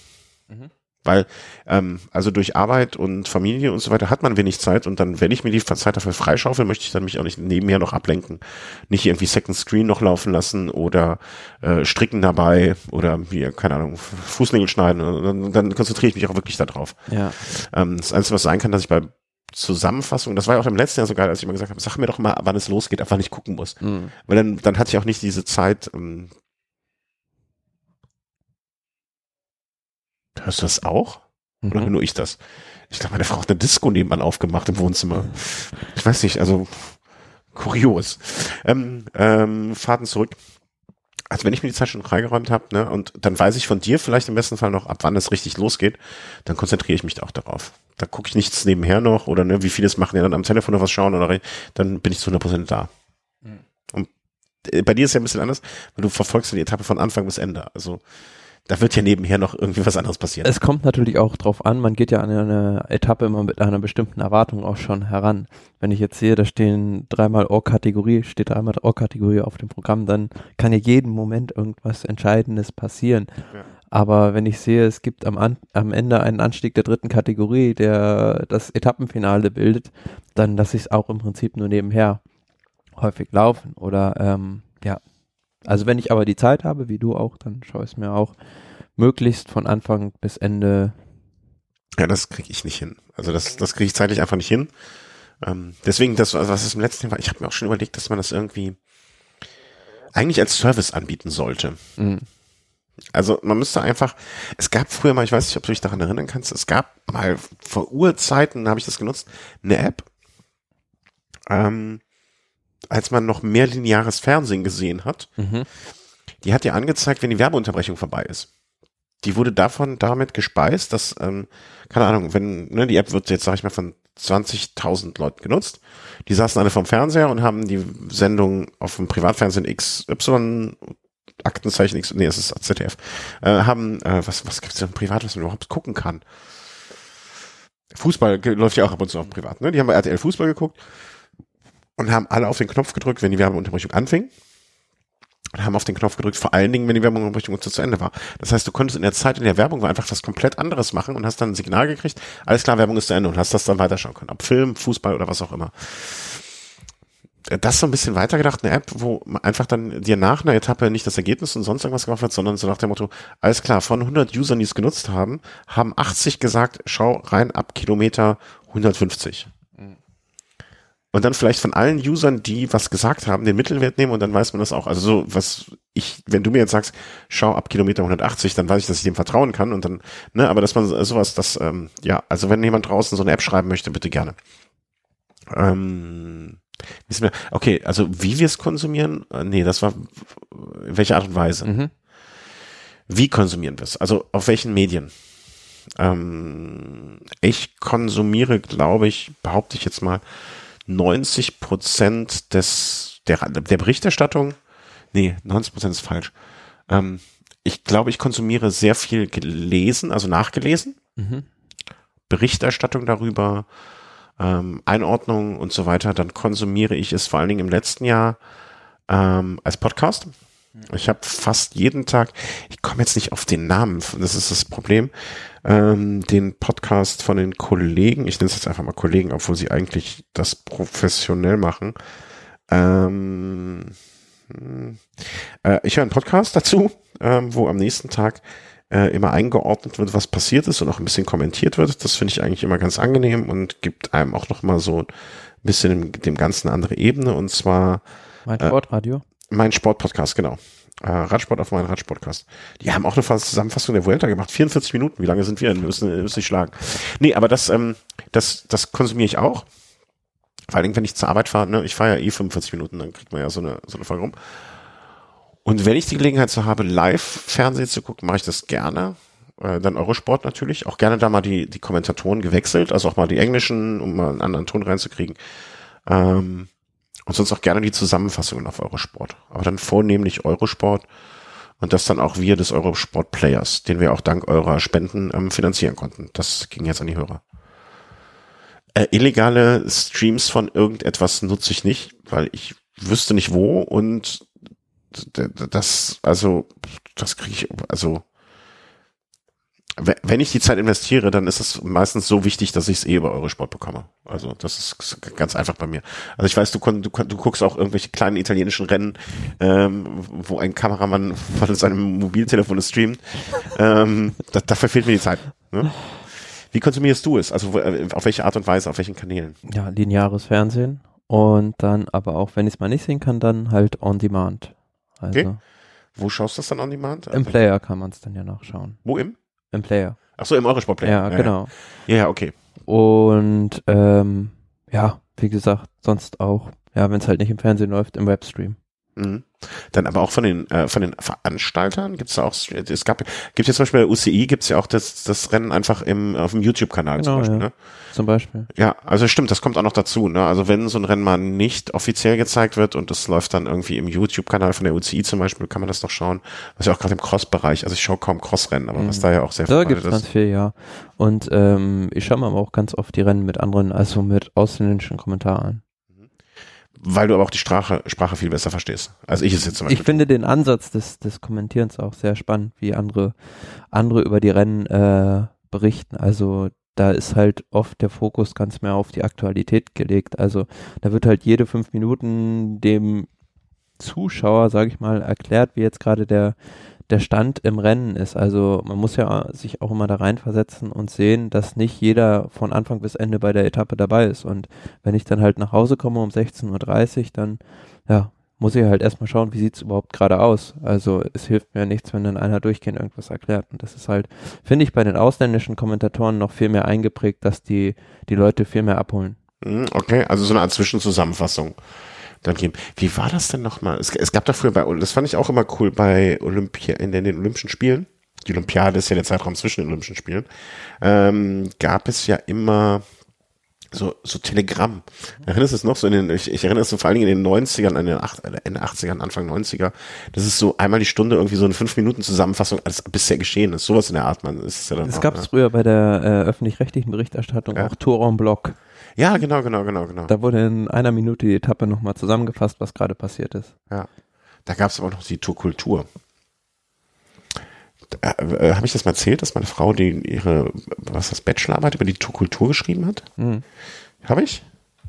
Mhm.
Weil, ähm, also durch Arbeit und Familie und so weiter hat man wenig Zeit und dann, wenn ich mir die Zeit dafür freischaufel, möchte ich dann mich auch nicht nebenher noch ablenken. Nicht irgendwie Second Screen noch laufen lassen oder äh, stricken dabei oder wie, keine Ahnung, Fußnägel schneiden. Dann, dann konzentriere ich mich auch wirklich darauf.
Ja.
Ähm, das Einzige, was sein kann, dass ich bei Zusammenfassung, das war ja auch im letzten Jahr so geil, als ich immer gesagt habe, sag mir doch mal, wann es losgeht, ab wann ich gucken muss.
Mhm.
Weil dann, dann hatte ich auch nicht diese Zeit. Ähm, hörst du das auch? Oder
Mhm.
nur ich das? Ich glaube, meine Frau hat eine Disco nebenan aufgemacht im Wohnzimmer. Ich weiß nicht, also kurios. Ähm, ähm, Fahrten zurück. Also wenn ich mir die Zeit schon freigeräumt habe, ne, und dann weiß ich von dir vielleicht im besten Fall noch, ab wann es richtig losgeht, dann konzentriere ich mich auch darauf. Da gucke ich nichts nebenher noch oder ne, wie vieles machen, ja dann am Telefon noch was schauen oder dann bin ich zu 100% da.
Mhm.
Und äh, bei dir ist ja ein bisschen anders, weil du verfolgst die Etappe von Anfang bis Ende. Also da wird ja nebenher noch irgendwie was anderes passieren.
Es kommt natürlich auch drauf an, man geht ja an eine Etappe immer mit einer bestimmten Erwartung auch schon heran. Wenn ich jetzt sehe, da stehen dreimal Ohr-Kategorie, steht dreimal Ohr-Kategorie auf dem Programm, dann kann ja jeden Moment irgendwas Entscheidendes passieren.
Ja.
Aber wenn ich sehe, es gibt am, an, am Ende einen Anstieg der dritten Kategorie, der das Etappenfinale bildet, dann lasse ich es auch im Prinzip nur nebenher häufig laufen. Oder ähm, ja, also wenn ich aber die Zeit habe, wie du auch, dann schaue ich es mir auch möglichst von Anfang bis Ende.
Ja, das kriege ich nicht hin. Also das, das kriege ich zeitlich einfach nicht hin. Ähm, deswegen, das, also was es im letzten Jahr war, ich habe mir auch schon überlegt, dass man das irgendwie eigentlich als Service anbieten sollte.
Mhm.
Also man müsste einfach, es gab früher mal, ich weiß nicht, ob du dich daran erinnern kannst, es gab mal vor Urzeiten, habe ich das genutzt, eine App, ähm, als man noch mehr lineares Fernsehen gesehen hat,
Mhm.
die hat dir angezeigt, wenn die Werbeunterbrechung vorbei ist. Die wurde davon damit gespeist, dass, ähm, keine Ahnung, wenn, ne, die App wird jetzt, sag ich mal, von 20.000 Leuten genutzt. Die saßen alle vom Fernseher und haben die Sendung auf dem Privatfernsehen XY Aktenzeichen X, nee, es ist ZDF, äh, haben, äh, was, was gibt's denn privat, was man überhaupt gucken kann? Fußball läuft ja auch ab und zu auf dem Privat, ne? Die haben bei RTL Fußball geguckt und haben alle auf den Knopf gedrückt, wenn die Werbeunterbrechung anfing und haben auf den Knopf gedrückt, vor allen Dingen, wenn die Werbung zu, Ende war. Das heißt, du konntest in der Zeit in der Werbung einfach was komplett anderes machen und hast dann ein Signal gekriegt, alles klar, Werbung ist zu Ende und hast das dann weiterschauen können. Ob Film, Fußball oder was auch immer. Das so ein bisschen weitergedacht, eine App, wo einfach dann dir nach einer Etappe nicht das Ergebnis und sonst irgendwas gemacht wird, sondern so nach dem Motto, alles klar, von 100 Usern, die es genutzt haben, haben 80 gesagt, schau rein ab Kilometer 150 und dann vielleicht von allen Usern, die was gesagt haben, den Mittelwert nehmen und dann weiß man das auch. Also so, was ich, wenn du mir jetzt sagst, schau ab Kilometer 180, dann weiß ich, dass ich dem vertrauen kann und dann, ne, aber dass man sowas, das, ähm, ja, also wenn jemand draußen so eine App schreiben möchte, bitte gerne. Ähm, okay, also wie wir es konsumieren, äh, nee, das war, welche Art und Weise? Mhm. Wie konsumieren wir es? Also auf welchen Medien? Ähm, ich konsumiere, glaube ich, behaupte ich jetzt mal, 90 Prozent des, der, der Berichterstattung, nee, 90 Prozent ist falsch. Ähm, ich glaube, ich konsumiere sehr viel gelesen, also nachgelesen. Mhm. Berichterstattung darüber, ähm, Einordnung und so weiter. Dann konsumiere ich es vor allen Dingen im letzten Jahr ähm, als Podcast. Ich habe fast jeden Tag, ich komme jetzt nicht auf den Namen, das ist das Problem, ähm, den Podcast von den Kollegen, ich nenne es jetzt einfach mal Kollegen, obwohl sie eigentlich das professionell machen. Ähm, äh, ich höre einen Podcast dazu, ähm, wo am nächsten Tag äh, immer eingeordnet wird, was passiert ist und auch ein bisschen kommentiert wird. Das finde ich eigentlich immer ganz angenehm und gibt einem auch noch mal so ein bisschen dem, dem Ganzen eine andere Ebene und zwar
mein Sportradio. Äh,
mein Sportpodcast, genau. Äh, Radsport auf meinen Radsportcast. Die haben auch eine Zusammenfassung der Vuelta gemacht. 44 Minuten. Wie lange sind wir? Wir müssen, müssen nicht schlagen. Nee, aber das, ähm, das, das konsumiere ich auch. Vor allem, wenn ich zur Arbeit fahre, ne, ich fahre ja eh 45 Minuten, dann kriegt man ja so eine, so eine Folge rum. Und wenn ich die Gelegenheit so habe, live Fernsehen zu gucken, mache ich das gerne. Äh, dann Eurosport natürlich. Auch gerne da mal die, die Kommentatoren gewechselt, also auch mal die englischen, um mal einen anderen Ton reinzukriegen. Ähm, und sonst auch gerne die Zusammenfassungen auf Eurosport. Aber dann vornehmlich Eurosport und das dann auch wir des Eurosport Players, den wir auch dank eurer Spenden ähm, finanzieren konnten. Das ging jetzt an die Hörer. Äh, illegale Streams von irgendetwas nutze ich nicht, weil ich wüsste nicht wo und das, also, das kriege ich, also wenn ich die Zeit investiere, dann ist es meistens so wichtig, dass ich es eh über Eurosport bekomme. Also das ist ganz einfach bei mir. Also ich weiß, du, du, du guckst auch irgendwelche kleinen italienischen Rennen, ähm, wo ein Kameramann von seinem Mobiltelefon streamt. Ähm, da, dafür fehlt mir die Zeit. Ne? Wie konsumierst du es? Also äh, auf welche Art und Weise, auf welchen Kanälen?
Ja, lineares Fernsehen und dann aber auch, wenn ich es mal nicht sehen kann, dann halt on demand.
Also okay. Wo schaust du das dann on demand?
Also Im Player kann man es dann ja nachschauen.
Wo im?
Im Player.
Ach so, im Eurosport-Player.
Ja, ja, genau.
Ja, ja, okay.
Und ähm, ja, wie gesagt, sonst auch, ja, wenn es halt nicht im Fernsehen läuft, im Webstream.
Mhm. Dann aber auch von den äh, von den Veranstaltern gibt es auch es gab gibt jetzt zum Beispiel bei UCI gibt es ja auch das das Rennen einfach im auf dem YouTube Kanal genau, zum Beispiel
ja.
ne?
zum Beispiel
ja also stimmt das kommt auch noch dazu ne also wenn so ein Rennen mal nicht offiziell gezeigt wird und das läuft dann irgendwie im YouTube Kanal von der UCI zum Beispiel kann man das doch schauen was ja auch gerade im Cross Bereich also ich schaue kaum Crossrennen aber mhm. was da ja auch sehr
da gibt es ganz viel ja und ähm, ich schaue mir aber auch ganz oft die Rennen mit anderen also mit ausländischen Kommentaren
weil du aber auch die Sprache, Sprache viel besser verstehst, als ich es jetzt zum
Beispiel. Ich finde den Ansatz des, des Kommentierens auch sehr spannend, wie andere, andere über die Rennen äh, berichten. Also da ist halt oft der Fokus ganz mehr auf die Aktualität gelegt. Also da wird halt jede fünf Minuten dem Zuschauer, sage ich mal, erklärt, wie jetzt gerade der der Stand im Rennen ist. Also man muss ja sich auch immer da reinversetzen und sehen, dass nicht jeder von Anfang bis Ende bei der Etappe dabei ist. Und wenn ich dann halt nach Hause komme um 16.30 Uhr, dann ja, muss ich halt erstmal schauen, wie sieht's überhaupt gerade aus. Also es hilft mir nichts, wenn dann einer durchgehend irgendwas erklärt. Und das ist halt, finde ich, bei den ausländischen Kommentatoren noch viel mehr eingeprägt, dass die die Leute viel mehr abholen.
Hm, okay, also so eine Art Zwischenzusammenfassung dann geben. Wie war das denn nochmal? Es, es gab da früher bei, das fand ich auch immer cool bei Olympia, in den, den Olympischen Spielen. Die Olympiade ist ja der Zeitraum zwischen den Olympischen Spielen. Ähm, gab es ja immer so, so Telegramm. Erinnerst du es noch so in den, ich, ich erinnere es so vor allen Dingen in den 90ern, in den acht, äh, Ende 80ern, Anfang 90er. Das ist so einmal die Stunde irgendwie so eine fünf Minuten Zusammenfassung, alles bisher geschehen ist. Sowas in der Art, man ist es ja dann
Es gab es früher bei der äh, öffentlich-rechtlichen Berichterstattung
Ja.
auch Tour en Bloc.
Ja, genau, genau, genau, genau.
Da wurde in einer Minute die Etappe nochmal zusammengefasst, was gerade passiert ist.
Da gab es aber noch die Tourkultur. Äh, Habe ich das mal erzählt, dass meine Frau die ihre, was das, Bachelorarbeit über die Tourkultur geschrieben hat?
Mhm.
Habe ich?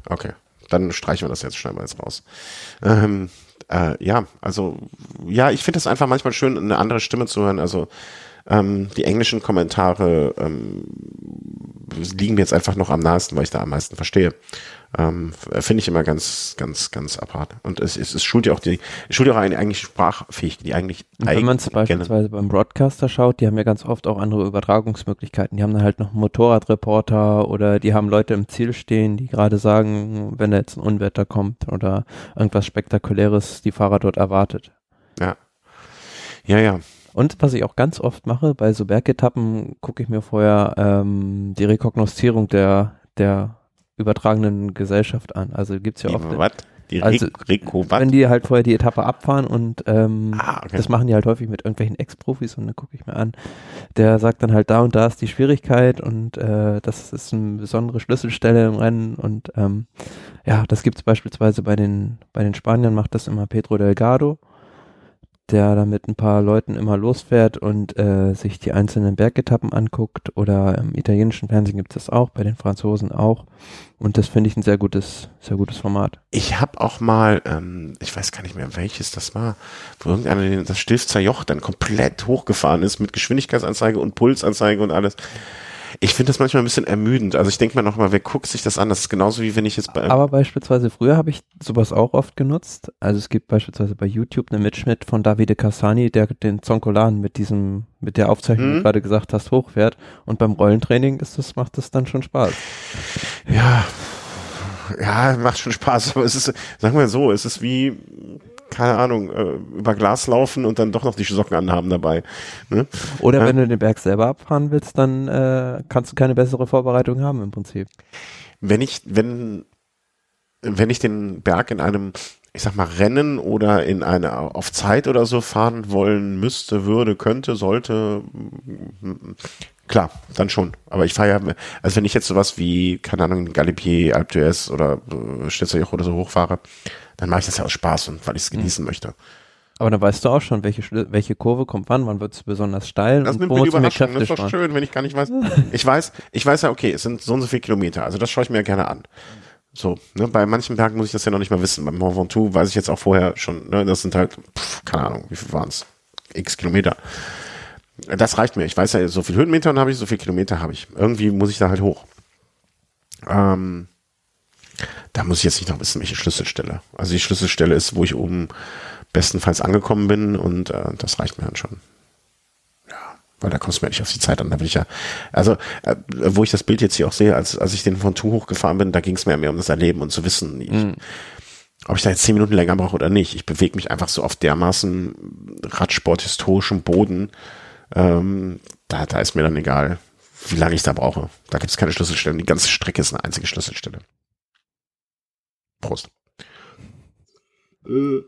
Okay. Dann streichen wir das jetzt schnell mal jetzt raus. Ähm, äh, ja, also, ja, ich finde es einfach manchmal schön, eine andere Stimme zu hören. Also, ähm, die englischen Kommentare ähm, liegen mir jetzt einfach noch am nahesten, weil ich da am meisten verstehe. Ähm, finde ich immer ganz, ganz, ganz apart. Und es, es, es schult ja auch die, schult ja auch eine eigentlich Sprachfähigkeit, die eigentlich
Und wenn man es beispielsweise beim Broadcaster schaut, die haben ja ganz oft auch andere Übertragungsmöglichkeiten. Die haben dann halt noch einen Motorradreporter oder die haben Leute im Ziel stehen, die gerade sagen, wenn da jetzt ein Unwetter kommt oder irgendwas Spektakuläres die Fahrer dort erwartet.
Ja, ja.
Und was ich auch ganz oft mache, bei so Bergetappen gucke ich mir vorher ähm, die Rekognoszierung der, der übertragenen Gesellschaft an. Also gibt's ja
Die,
oft,
was? Die
Also,
was?
wenn die halt vorher die Etappe abfahren und ähm,
Ah, okay.
das machen die halt häufig mit irgendwelchen Ex-Profis und dann gucke ich mir an, der sagt dann halt da und da ist die Schwierigkeit und äh, das ist eine besondere Schlüsselstelle im Rennen und ähm, ja, das gibt's beispielsweise bei den bei den Spaniern macht das immer Pedro Delgado, der da mit ein paar Leuten immer losfährt und äh, sich die einzelnen Bergetappen anguckt oder im italienischen Fernsehen gibt's das auch, bei den Franzosen auch und das finde ich ein sehr gutes sehr gutes Format.
Ich habe auch mal, ähm, ich weiß gar nicht mehr, welches das war, wo irgendeiner das Stilfzer Joch dann komplett hochgefahren ist mit Geschwindigkeitsanzeige und Pulsanzeige und alles. Ich finde das manchmal ein bisschen ermüdend. Also ich denke mir nochmal, wer guckt sich das an? Das ist genauso wie wenn ich jetzt bei
Aber beispielsweise früher habe ich sowas auch oft genutzt. Also es gibt beispielsweise bei YouTube einen Mitschnitt von Davide Cassani, der den Zonkolan mit diesem, mit der Aufzeichnung, die
Mhm.
du gerade gesagt hast, hochfährt. Und beim Rollentraining ist das, macht das dann schon Spaß.
Ja, ja, macht schon Spaß, aber es ist, sagen wir so, es ist wie, keine Ahnung, äh, über Glas laufen und dann doch noch die Socken anhaben dabei. Ne?
Oder
Ja.
wenn du den Berg selber abfahren willst, dann äh, kannst du keine bessere Vorbereitung haben im Prinzip.
Wenn ich, wenn, wenn ich den Berg in einem, ich sag mal, Rennen oder in eine auf Zeit oder so fahren wollen müsste, würde, könnte, sollte, klar, dann schon. Aber ich fahre ja, also wenn ich jetzt sowas wie, keine Ahnung, Galipier, Alpe d'Huez oder äh, Stetzerjoch oder so hochfahre, dann mache ich das ja aus Spaß und weil ich es genießen möchte.
Aber dann weißt du auch schon, welche, welche Kurve kommt wann, wann wird es besonders steil
Das
und
nimmt mir die Überraschung. Das ist doch schön, wenn ich gar nicht weiß. Ich weiß, ich weiß ja, okay, es sind so und so viele Kilometer. Also das schaue ich mir ja gerne an. So, ne, bei manchen Bergen muss ich das ja noch nicht mal wissen. Beim Mont Ventoux weiß ich jetzt auch vorher schon, ne, das sind halt, pff, keine Ahnung, wie viel waren es? X Kilometer. Das reicht mir. Ich weiß ja, so viel Höhenmetern habe ich, so viel Kilometer habe ich. Irgendwie muss ich da halt hoch. Ähm, da muss ich jetzt nicht noch wissen, welche Schlüsselstelle. Also die Schlüsselstelle ist, wo ich oben bestenfalls angekommen bin und äh, das reicht mir dann schon. Ja, weil da kommst du mir nicht auf die Zeit an. Da will ich ja, also äh, wo ich das Bild jetzt hier auch sehe, als, als ich den von Tu hochgefahren bin, da ging es mir mehr um das Erleben und zu wissen, ich, ob ich da jetzt zehn Minuten länger brauche oder nicht. Ich bewege mich einfach so auf dermaßen Radsport-historischem Boden. Ähm, da, da ist mir dann egal, wie lange ich da brauche. Da gibt es keine Schlüsselstellen. Die ganze Strecke ist eine einzige Schlüsselstelle. Prost. Äh.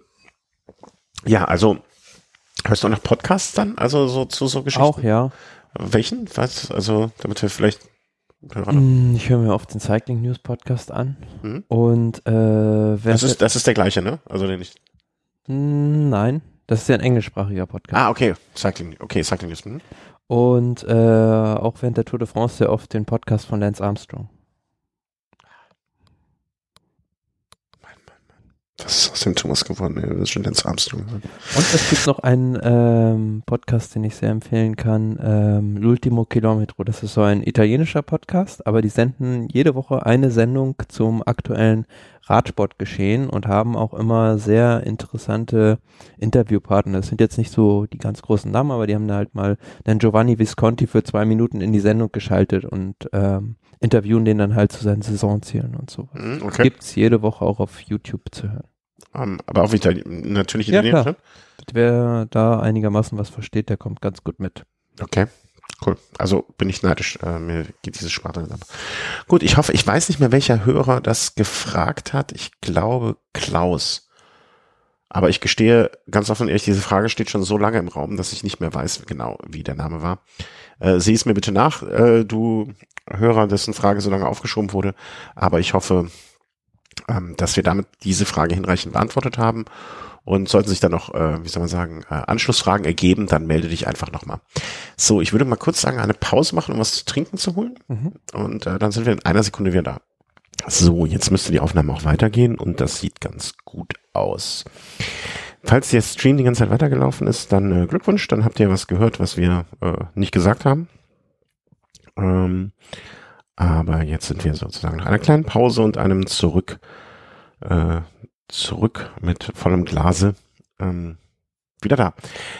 Ja, also hörst du auch noch Podcasts dann? Also so zu so Geschichten?
Auch, ja.
Welchen? Was? Also, damit wir vielleicht
Mm, Ich höre mir oft den Cycling News Podcast an.
Mhm.
Und äh, wer
Das ist, das ist der gleiche, ne? Also den ich.
Mm, Nein, das ist ja ein englischsprachiger Podcast.
Ah, okay. Cycling, okay, Cycling News. Mhm.
Und äh, auch während der Tour de France sehr oft den Podcast von Lance Armstrong.
Was ist aus dem Thomas geworden? ey? Das ist schon Lance Armstrong.
Und es gibt noch einen ähm, Podcast, den ich sehr empfehlen kann, ähm, L'ultimo Kilometro. Das ist so ein italienischer Podcast, aber die senden jede Woche eine Sendung zum aktuellen Radsportgeschehen und haben auch immer sehr interessante Interviewpartner. Das sind jetzt nicht so die ganz großen Namen, aber die haben da halt mal den Giovanni Visconti für zwei Minuten in die Sendung geschaltet und ähm, interviewen den dann halt zu seinen Saisonzielen und so.
Mhm, okay.
Gibt's jede Woche auch auf YouTube zu hören.
Um, aber auch Itali natürlich
Ja,
Italienisch,
klar.
ne?
Wer da einigermaßen was versteht, der kommt ganz gut mit.
Okay. Cool. Also bin ich neidisch. Äh, mir geht dieses Sparte nicht ab. Gut, ich hoffe, ich weiß nicht mehr, welcher Hörer das gefragt hat. Ich glaube Klaus. Aber ich gestehe ganz offen ehrlich, diese Frage steht schon so lange im Raum, dass ich nicht mehr weiß genau, wie der Name war. Äh, Sieh es mir bitte nach, äh, du Hörer, dessen Frage so lange aufgeschoben wurde. Aber ich hoffe, ähm, dass wir damit diese Frage hinreichend beantwortet haben. Und sollten sich dann noch, äh, wie soll man sagen, äh, Anschlussfragen ergeben, dann melde dich einfach nochmal. So, ich würde mal kurz sagen, eine Pause machen, um was zu trinken zu holen. Mhm. Und äh, dann sind wir in einer Sekunde wieder da. So, jetzt müsste die Aufnahme auch weitergehen und das sieht ganz gut aus. Falls der Stream die ganze Zeit weitergelaufen ist, dann äh, Glückwunsch, dann habt ihr was gehört, was wir äh, nicht gesagt haben. Ähm, aber jetzt sind wir sozusagen nach einer kleinen Pause und einem Zurück äh, zurück mit vollem Glase. Ähm, wieder da.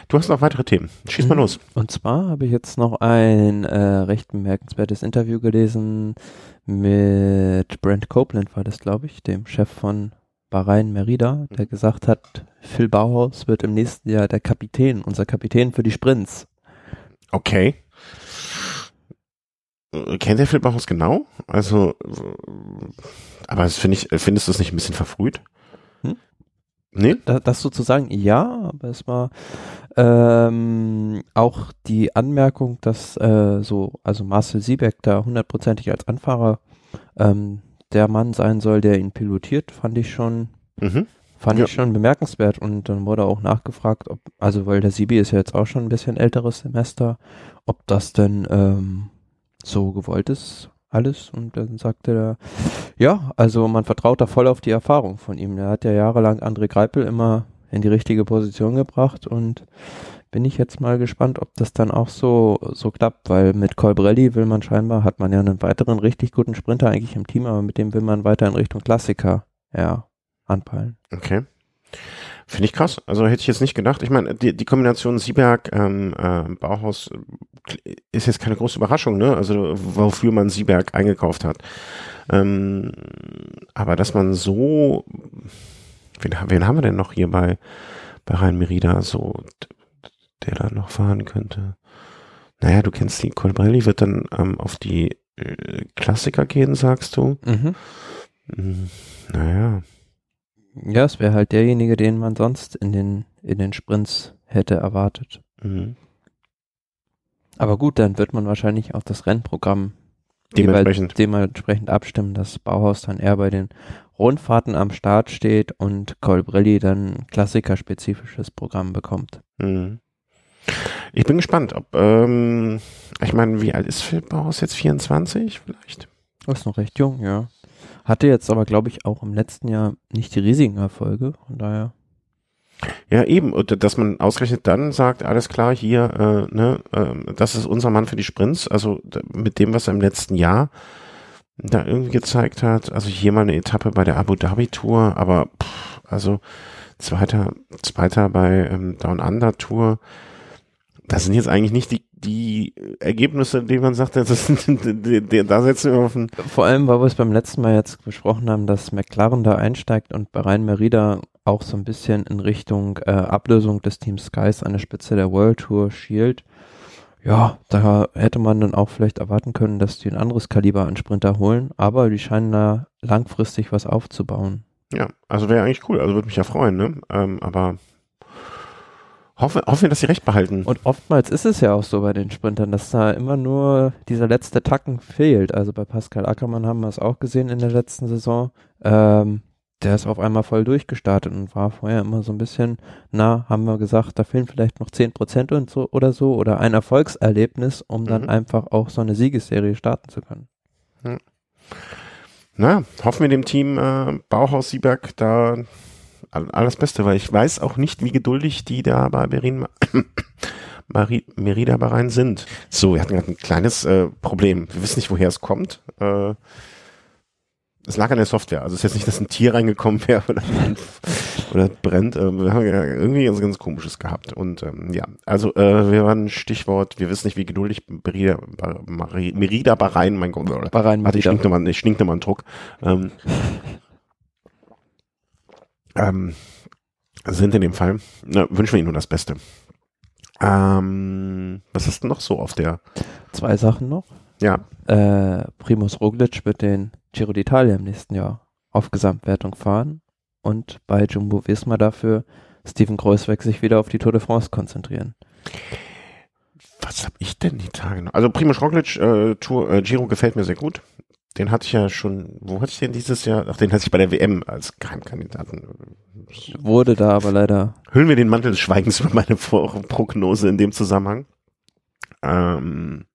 Du hast noch weitere Themen. Schieß mal mhm. los.
Und zwar habe ich jetzt noch ein äh, recht bemerkenswertes Interview gelesen mit Brent Copeland, war das, glaube ich, dem Chef von Bahrain Merida, der mhm. gesagt hat, Phil Bauhaus wird im nächsten Jahr der Kapitän, unser Kapitän für die Sprints.
Okay. Äh, kennt der Phil Bauhaus genau? Also, aber das finde ich, findest du es nicht ein bisschen verfrüht?
Nee? Das sozusagen ja, aber es war ähm, auch die Anmerkung, dass äh, so, also Marcel Siebeck da hundertprozentig als Anfahrer ähm, der Mann sein soll, der ihn pilotiert, fand ich schon, mhm. fand ja. ich schon bemerkenswert und dann wurde auch nachgefragt, ob, also weil der Sibi ist ja jetzt auch schon ein bisschen älteres Semester, ob das denn ähm, so gewollt ist alles und dann sagte er, ja, also man vertraut da voll auf die Erfahrung von ihm. Er hat ja jahrelang André Greipel immer in die richtige Position gebracht und bin ich jetzt mal gespannt, ob das dann auch so, so klappt, weil mit Colbrelli will man scheinbar, hat man ja einen weiteren richtig guten Sprinter eigentlich im Team, aber mit dem will man weiter in Richtung Klassiker, ja, anpeilen.
Okay. Finde ich krass. Also hätte ich jetzt nicht gedacht. Ich meine, die, die Kombination Sieberg, ähm, äh, Bauhaus äh, ist jetzt keine große Überraschung, ne? Also wofür man Sieberg eingekauft hat. Ähm, aber dass man so, wen, wen haben wir denn noch hier bei, bei Rhein Merida, so, der da noch fahren könnte? Naja, du kennst die Colbrelli, wird dann ähm, auf die äh, Klassiker gehen, sagst du? Mhm. Hm, naja.
Ja, es wäre halt derjenige, den man sonst in den, in den Sprints hätte erwartet. Mhm. Aber gut, dann wird man wahrscheinlich auch das Rennprogramm
dementsprechend.
dementsprechend abstimmen, dass Bauhaus dann eher bei den Rundfahrten am Start steht und Colbrelli dann klassikerspezifisches Programm bekommt. Mhm.
Ich bin gespannt, ob, ähm, ich meine, wie alt ist Phil Bauhaus jetzt? 24 vielleicht?
ist noch recht jung, ja. Hatte jetzt aber, glaube ich, auch im letzten Jahr nicht die riesigen Erfolge, von daher.
Ja, eben, und dass man ausgerechnet dann sagt, alles klar, hier, äh, ne, äh, das ist unser Mann für die Sprints, also mit dem, was er im letzten Jahr da irgendwie gezeigt hat, also hier mal eine Etappe bei der Abu Dhabi Tour, aber pff, also zweiter, zweiter bei ähm, Down Under Tour, das sind jetzt eigentlich nicht die die Ergebnisse, die man sagt, das ist, da setzen wir auf den.
Vor allem, weil wir es beim letzten Mal jetzt besprochen haben, dass McLaren da einsteigt und bei Rhein Merida auch so ein bisschen in Richtung äh, Ablösung des Teams Skies an der Spitze der World Tour schielt. Ja, da hätte man dann auch vielleicht erwarten können, dass die ein anderes Kaliber an Sprinter holen, aber die scheinen da langfristig was aufzubauen.
Ja, also wäre eigentlich cool, also würde mich ja freuen, ne? Ähm, aber Hoffe, hoffen wir, dass sie recht behalten.
Und oftmals ist es ja auch so bei den Sprintern, dass da immer nur dieser letzte Tacken fehlt. Also bei Pascal Ackermann haben wir es auch gesehen in der letzten Saison. Ähm, der ist auf einmal voll durchgestartet und war vorher immer so ein bisschen, na, haben wir gesagt, da fehlen vielleicht noch 10 Prozent und so oder so oder ein Erfolgserlebnis, um dann mhm. einfach auch so eine Siegesserie starten zu können.
Ja. Na, hoffen wir dem Team äh, Bauhaus Sieberg da alles Beste, weil ich weiß auch nicht, wie geduldig die da bei Berin Marie, Merida Bahrain sind. So, wir hatten gerade ein kleines äh, Problem. Wir wissen nicht, woher es kommt. Äh, es lag an der Software. Also es ist jetzt nicht, dass ein Tier reingekommen wäre oder, oder brennt. Äh, wir haben irgendwie ganz, ganz komisches gehabt. Und ähm, ja, also äh, wir waren Stichwort, wir wissen nicht, wie geduldig Merida, Merida Bahrain, mein Gott, Bahrain, Warte, ich schninkte mal, ich schninkte mal einen Druck. Ähm, ähm, sind in dem Fall, na, wünschen wir Ihnen nur das Beste. Ähm, was ist denn noch so auf der?
Zwei Sachen noch.
Ja.
Äh, Primus Roglic wird den Giro d'Italia im nächsten Jahr auf Gesamtwertung fahren und bei Jumbo Visma dafür Steven Kreuzweg sich wieder auf die Tour de France konzentrieren.
Was habe ich denn die Tage noch? Also Primoz Roglic äh, Tour äh, Giro gefällt mir sehr gut. Den hatte ich ja schon, wo hatte ich den dieses Jahr? Ach, den hatte ich bei der WM als Geheimkandidaten.
Wurde da aber leider.
Hüllen wir den Mantel des Schweigens über meine Prognose in dem Zusammenhang. Ähm,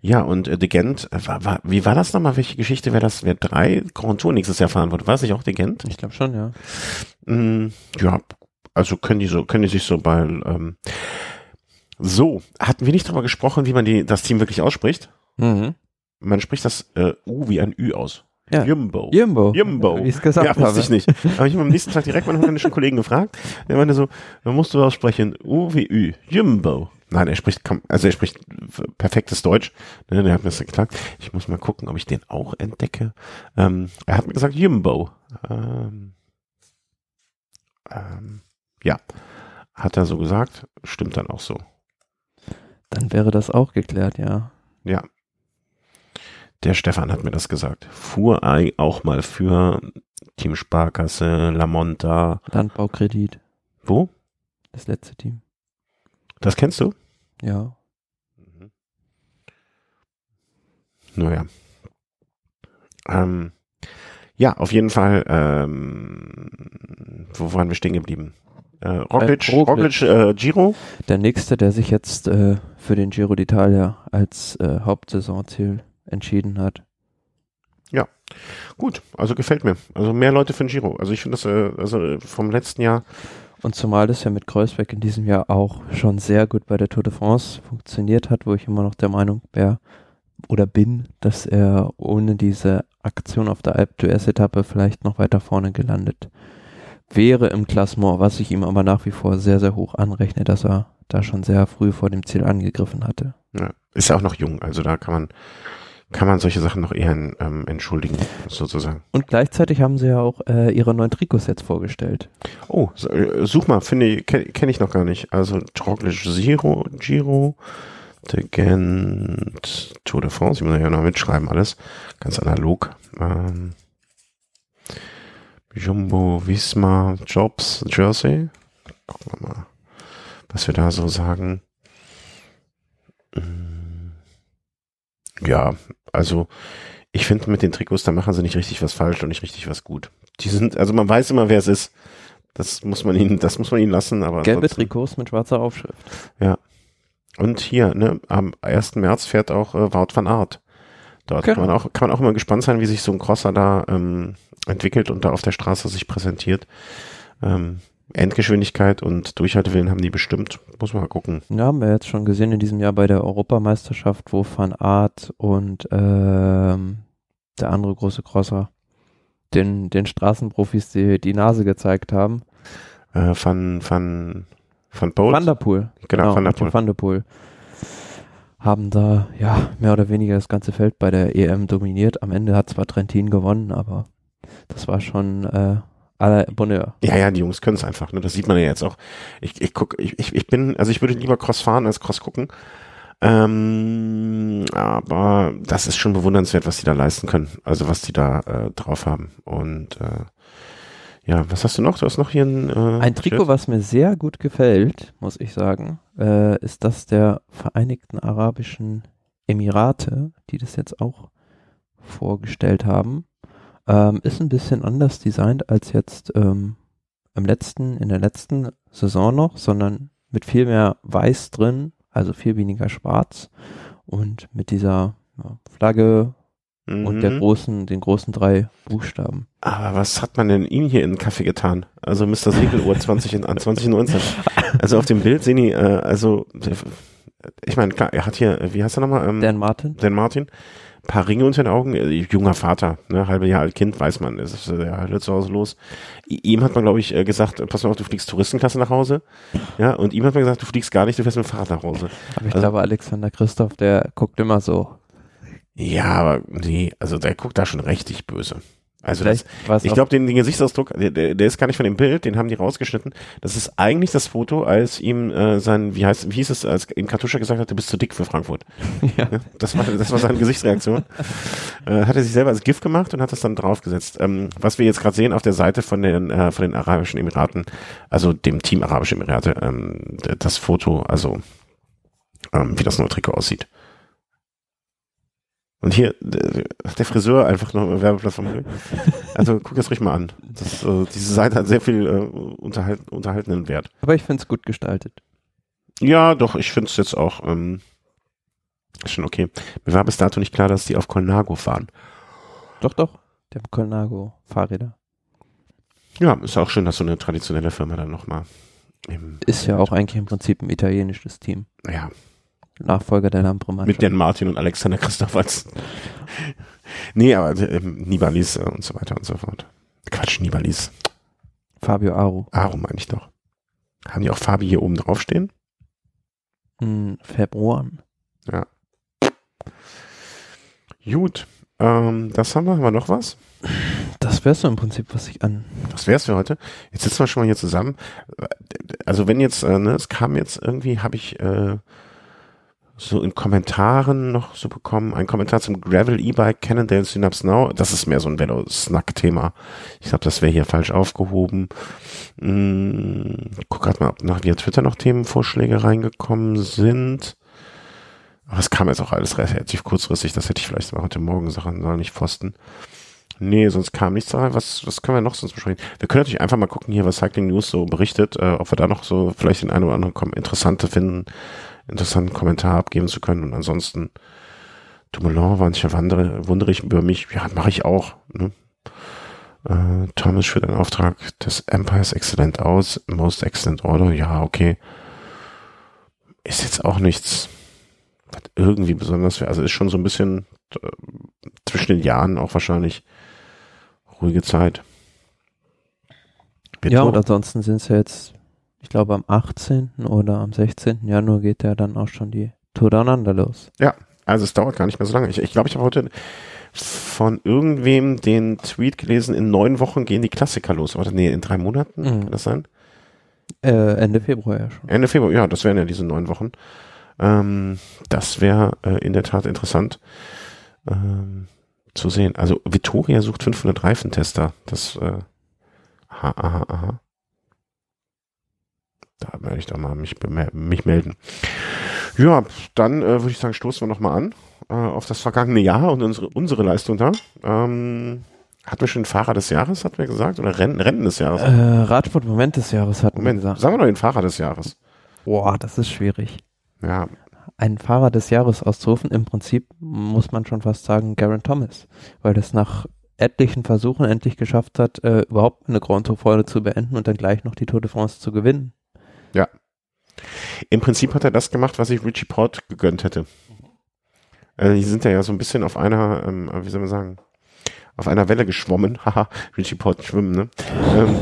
ja, und äh, De Gent, äh, war, war, wie war das nochmal? Welche Geschichte wäre das? Wer drei Grand Tour nächstes Jahr fahren würde? War es nicht auch De Gent?
Ich glaube schon, ja.
Mm, ja, also können die so, können die sich so bei, ähm, so, hatten wir nicht darüber gesprochen, wie man die, das Team wirklich ausspricht?
Mhm.
Man spricht das äh, U wie ein Ü aus.
Ja.
Jumbo.
Jumbo.
Jumbo.
Wie ich es gesagt
ja,
habe.
wusste ich nicht. Aber ich habe am nächsten Tag direkt meinen holländischen Kollegen gefragt. Der meinte so, man musst du aussprechen, U wie Ü. Jumbo. Nein, er spricht, also er spricht perfektes Deutsch. Ne, Der hat mir das gesagt. Ich muss mal gucken, ob ich den auch entdecke. Ähm, er hat mir gesagt Jumbo. Ähm, ähm, ja, hat er so gesagt. Stimmt dann auch so.
Dann wäre das auch geklärt, ja.
Ja. Der Stefan hat mir das gesagt. Fuhr auch mal für Team Sparkasse, La Monta.
Landbaukredit,
Wo?
das letzte Team.
Das kennst du?
Ja.
Naja. Ähm, ja, auf jeden Fall. Ähm, wo waren wir stehen geblieben? Äh, Roglic,
Äh, Roglic.
Roglic, äh, Giro.
Der nächste, der sich jetzt äh, für den Giro d'Italia als äh, Hauptsaisonziel entschieden hat.
Gut, also gefällt mir. Also mehr Leute für den Giro. Also ich finde das, äh, also vom letzten Jahr,
Und zumal das ja mit Kreuzberg in diesem Jahr auch schon sehr gut bei der Tour de France funktioniert hat, wo ich immer noch der Meinung wäre oder bin, dass er ohne diese Aktion auf der Alpe d'Huez Etappe vielleicht noch weiter vorne gelandet wäre im Klassement, was ich ihm aber nach wie vor sehr, sehr hoch anrechne, dass er da schon sehr früh vor dem Ziel angegriffen hatte.
ja, ist ja auch noch jung. Also da kann man, kann man solche Sachen noch eher ähm, entschuldigen, sozusagen.
Und gleichzeitig haben sie ja auch äh, ihre neuen Trikots jetzt vorgestellt.
Oh, äh, such mal, finde ich, kenne kenn ich noch gar nicht. Also Roglic Giro, Giro, De Gent, Tour de France, ich muss ja noch mitschreiben alles, ganz analog. Ähm, Jumbo, Visma, Jobs, Jersey. Gucken wir mal, was wir da so sagen. Mm. Ja, also ich finde mit den Trikots, da machen sie nicht richtig was falsch und nicht richtig was gut. Die sind, also man weiß immer, wer es ist. Das muss man ihnen, das muss man ihnen lassen, aber
Gelbe Trikots mit schwarzer Aufschrift.
Und hier, ne, am 1. März fährt auch äh, Wout van Aert. Dort
Genau.
kann man auch, kann man auch immer gespannt sein, wie sich so ein Crosser da ähm, entwickelt und da auf der Straße sich präsentiert. Ähm, Endgeschwindigkeit und Durchhaltewillen haben die bestimmt. Muss man mal gucken.
Ja, haben wir jetzt schon gesehen in diesem Jahr bei der Europameisterschaft, wo Van Aert und ähm, der andere große Crosser den, den Straßenprofis die, die Nase gezeigt haben.
Äh, van, van, van Poel.
Van der Poel.
Genau, Van der Poel.
Van der Poel. Haben da, ja, mehr oder weniger das ganze Feld bei der EM dominiert. Am Ende hat zwar Trentin gewonnen, aber das war schon äh, à la Bonheur.
Ja, ja, die Jungs können es einfach. Ne? Das sieht man ja jetzt auch. Ich, ich guck, ich, ich, ich bin, also ich würde lieber Cross fahren als Cross gucken. Ähm, aber das ist schon bewundernswert, was die da leisten können. Also was die da äh, drauf haben. Und äh, ja, was hast du noch? Du hast noch hier ein, äh,
Ein Trikot,
Schild?
was mir sehr gut gefällt, muss ich sagen, äh, ist das der Vereinigten Arabischen Emirate, die das jetzt auch vorgestellt haben. Ähm, ist ein bisschen anders designt als jetzt ähm, im letzten, in der letzten Saison noch, sondern mit viel mehr Weiß drin, also viel weniger Schwarz und mit dieser ja, Flagge und der
Mhm.
großen, den großen drei Buchstaben.
Aber was hat man denn ihm hier in den Kaffee getan? Also Mr. Segeluhr 20 in, an 2019. Also auf dem Bild sehen die, äh, also ich meine, klar, er hat hier, wie heißt er nochmal? Ähm,
Dan Martin?
Dan Martin. Paar Ringe unter den Augen, äh, junger Vater, ne, halbe Jahr alt Kind, weiß man, es ist ja halt zu Hause los. Ihm hat man, glaube ich, äh, gesagt, äh, pass mal auf, du fliegst Touristenklasse nach Hause. Ja, und ihm hat man gesagt, du fliegst gar nicht, du fährst mit dem Fahrrad nach Hause.
Aber ich
Also-
glaube, Alexander Christoph, der guckt immer so.
Ja, aber nee, also der guckt da schon richtig böse. Also das, ich glaube, den, den Gesichtsausdruck, der, der, der ist gar nicht von dem Bild, den haben die rausgeschnitten. Das ist eigentlich das Foto, als ihm äh, sein, wie heißt, wie hieß es, als ihm Kartuscha gesagt hat, du bist zu dick für Frankfurt. Ja. Das war, das war seine Gesichtsreaktion. äh, hat er sich selber als GIF gemacht und hat das dann draufgesetzt. Ähm, was wir jetzt gerade sehen auf der Seite von den, äh, von den Arabischen Emiraten, also dem Team Arabische Emirate, ähm, das Foto, also ähm, wie das neue Trikot aussieht. Und hier, der Friseur einfach noch Werbeplatz vom Also guck das ruhig mal an. Das, äh, diese Seite hat sehr viel äh, unterhalt, unterhaltenden Wert.
Aber ich finde es gut gestaltet.
Ja, doch, ich finde es jetzt auch ähm, schon okay. Mir war bis dato nicht klar, dass die auf Colnago fahren.
Doch, doch, der Colnago Fahrräder.
Ja, ist auch schön, dass so eine traditionelle Firma dann nochmal
Ist ja auch eigentlich im Prinzip ein italienisches Team.
Ja,
Nachfolger der Lampre
Mit Dan Martin und Alexander Christoph als. nee, aber äh, Nibalis äh, und so weiter und so fort. Quatsch, Nibalis.
Fabio Aro.
Aro meine ich doch. Haben die auch Fabi hier oben draufstehen?
Hm, Februar.
Ja. Gut. Ähm, das haben wir. Haben wir noch was?
Das wäre so im Prinzip, was ich an.
Das wär's für heute. Jetzt sitzen wir schon mal hier zusammen. Also wenn jetzt, äh, ne, es kam jetzt irgendwie, habe ich äh, so in Kommentaren noch so bekommen. Ein Kommentar zum Gravel E-Bike Cannondale Synapse Now. Das ist mehr so ein Velo-Snack-Thema. Ich glaube, das wäre hier falsch aufgehoben. Hm, guck gerade mal, ob nach via Twitter noch Themenvorschläge reingekommen sind. Aber es kam jetzt auch alles relativ kurzfristig. Das hätte ich vielleicht mal heute Morgen sagen sollen, nicht Pfosten. Nee, sonst kam nichts rein. Was, was können wir noch sonst besprechen? Wir können natürlich einfach mal gucken hier, was Cycling News so berichtet, äh, ob wir da noch so vielleicht den einen oder anderen interessante finden interessanten Kommentar abgeben zu können. Und ansonsten, Dumoulin, manche wandere, wundere ich über mich. Ja, mache ich auch. Ne? Äh, Thomas führt einen Auftrag des Empires exzellent aus. Most excellent order. Ja, okay. Ist jetzt auch nichts, was irgendwie besonders wäre. Also ist schon so ein bisschen äh, zwischen den Jahren auch wahrscheinlich ruhige Zeit.
Beto. Ja, und ansonsten sind es ja jetzt ich glaube am 18. oder am 16. Januar geht ja dann auch schon die Tour Down los.
Ja, also es dauert gar nicht mehr so lange. Ich glaube, ich, glaub, ich habe heute von irgendwem den Tweet gelesen, in neun Wochen gehen die Klassiker los. Oder nee, in drei Monaten, mhm. kann das sein?
Äh, Ende Februar ja schon.
Ende Februar, ja, das wären ja diese neun Wochen. Ähm, das wäre äh, in der Tat interessant ähm, zu sehen. Also Vittoria sucht 500 Reifentester. Das, äh, aha, aha, aha. Da werde ich doch mal mich, mich melden. Ja, dann äh, würde ich sagen, stoßen wir nochmal an äh, auf das vergangene Jahr und unsere, unsere Leistung da. Ähm, hatten wir schon Fahrer des Jahres, hatten wir gesagt? Oder Rennen, Rennen des Jahres?
Äh, Radsport-Moment des Jahres hatten Moment, wir gesagt.
Sagen wir doch den Fahrer des Jahres.
Boah, das ist schwierig.
Ja.
Ein Fahrer des Jahres auszurufen, im Prinzip muss man schon fast sagen, Garen Thomas, weil das nach etlichen Versuchen endlich geschafft hat, äh, überhaupt eine Grand Tour zu beenden und dann gleich noch die Tour de France zu gewinnen.
Ja. Im Prinzip hat er das gemacht, was ich Richie Port gegönnt hätte. Äh, die sind ja, ja so ein bisschen auf einer, ähm, wie soll man sagen, auf einer Welle geschwommen. Haha, Richie Port schwimmen, ne? ähm,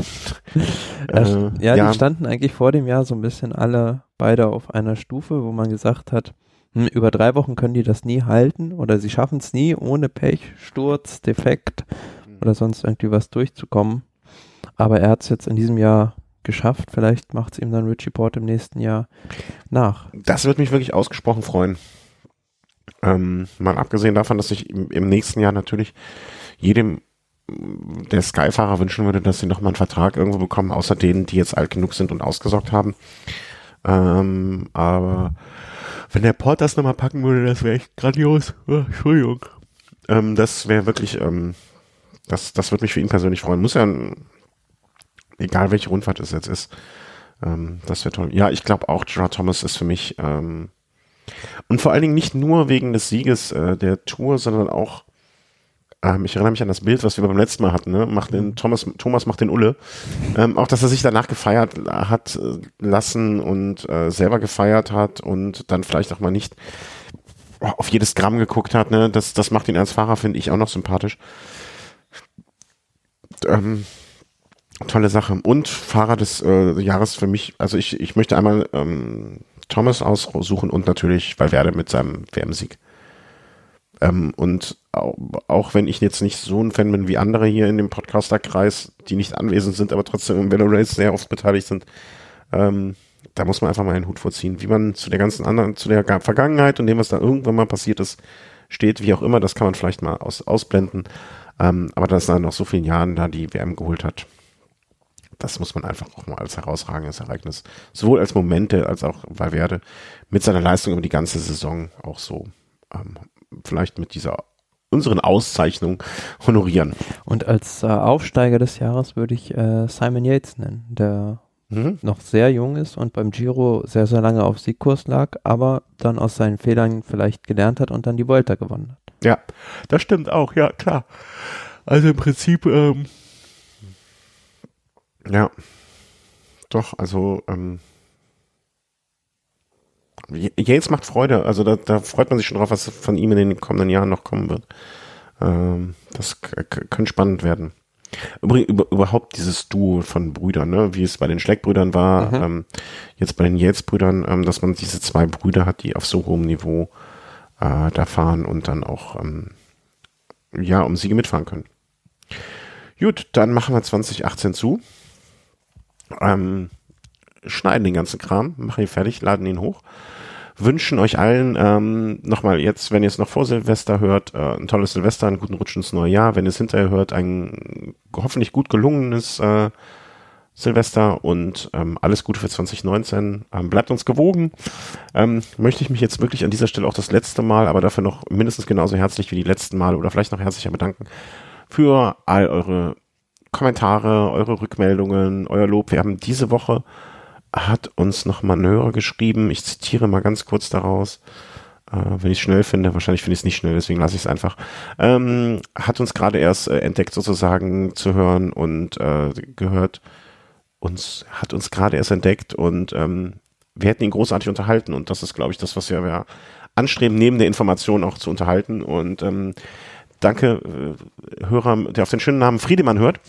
äh, ja, ja, die standen eigentlich vor dem Jahr so ein bisschen alle beide auf einer Stufe, wo man gesagt hat, hm, über drei Wochen können die das nie halten oder sie schaffen es nie ohne Pech, Sturz, Defekt oder sonst irgendwie was durchzukommen. Aber er hat es jetzt in diesem Jahr geschafft. Vielleicht macht es ihm dann Richie Port im nächsten Jahr nach.
Das würde mich wirklich ausgesprochen freuen. Ähm, mal abgesehen davon, dass ich im, im nächsten Jahr natürlich jedem der Sky-Fahrer wünschen würde, dass sie nochmal einen Vertrag irgendwo bekommen, außer denen, die jetzt alt genug sind und ausgesorgt haben. Ähm, aber wenn der Port das nochmal packen würde, das wäre echt grandios. Oh, Entschuldigung. Ähm, das wäre wirklich, ähm, das, das würde mich für ihn persönlich freuen. Muss ja ein egal welche Rundfahrt es jetzt ist. Ähm, das wäre toll. Ja, ich glaube auch, Gerard Thomas ist für mich ähm, und vor allen Dingen nicht nur wegen des Sieges äh, der Tour, sondern auch ähm, ich erinnere mich an das Bild, was wir beim letzten Mal hatten, ne? Macht den Thomas, Thomas macht den Ulle. Ähm, auch, dass er sich danach gefeiert hat äh, lassen und äh, selber gefeiert hat und dann vielleicht auch mal nicht auf jedes Gramm geguckt hat, ne? Das, das macht ihn als Fahrer, finde ich, auch noch sympathisch. Ähm, tolle Sache. Und Fahrer des äh, Jahres für mich, also ich, ich möchte einmal ähm, Thomas aussuchen und natürlich Valverde mit seinem WM-Sieg. Ähm, und auch, auch wenn ich jetzt nicht so ein Fan bin wie andere hier in dem Podcaster-Kreis, die nicht anwesend sind, aber trotzdem im Valor Race sehr oft beteiligt sind, ähm, da muss man einfach mal einen Hut vorziehen. Wie man zu der ganzen anderen, zu der Vergangenheit und dem, was da irgendwann mal passiert ist, steht, wie auch immer, das kann man vielleicht mal aus, ausblenden. Ähm, aber dass er nach so vielen Jahren da die WM geholt hat, das muss man einfach auch mal als herausragendes Ereignis, sowohl als Momente als auch Valverde mit seiner Leistung über die ganze Saison auch so ähm, vielleicht mit dieser unseren Auszeichnung honorieren.
Und als äh, Aufsteiger des Jahres würde ich äh, Simon Yates nennen, der mhm. noch sehr jung ist und beim Giro sehr, sehr lange auf Siegkurs lag, aber dann aus seinen Fehlern vielleicht gelernt hat und dann die Volta gewonnen hat.
Ja, das stimmt auch, ja, klar. Also im Prinzip, ähm, ja, doch, also, ähm, Yates macht Freude, also da, da freut man sich schon drauf, was von ihm in den kommenden Jahren noch kommen wird. Ähm, das könnte spannend werden. Übrigens über, überhaupt dieses Duo von Brüdern, ne, wie es bei den Schleckbrüdern war, mhm. ähm, jetzt bei den Yates-Brüdern, ähm, dass man diese zwei Brüder hat, die auf so hohem Niveau äh, da fahren und dann auch ähm, ja um Siege mitfahren können. Gut, dann machen wir 2018 zu. Ähm, schneiden den ganzen Kram, machen ihn fertig, laden ihn hoch wünschen euch allen ähm, nochmal jetzt, wenn ihr es noch vor Silvester hört, äh, ein tolles Silvester, einen guten Rutsch ins neue Jahr. Wenn ihr es hinterher hört, ein hoffentlich gut gelungenes äh, Silvester und ähm, alles Gute für 2019. Ähm, bleibt uns gewogen. Ähm, möchte ich mich jetzt wirklich an dieser Stelle auch das letzte Mal, aber dafür noch mindestens genauso herzlich wie die letzten Male oder vielleicht noch herzlicher bedanken für all eure Kommentare, eure Rückmeldungen, euer Lob. Wir haben diese Woche hat uns noch Hörer geschrieben. Ich zitiere mal ganz kurz daraus. Äh, wenn ich es schnell finde, wahrscheinlich finde ich es nicht schnell, deswegen lasse ich es einfach. Ähm, hat uns gerade erst äh, entdeckt sozusagen zu hören und äh, gehört. Uns hat uns gerade erst entdeckt und ähm, wir hätten ihn großartig unterhalten und das ist, glaube ich, das, was wir, wir anstreben, neben der Information auch zu unterhalten und ähm, Danke, äh, Hörer, der auf den schönen Namen Friedemann hört.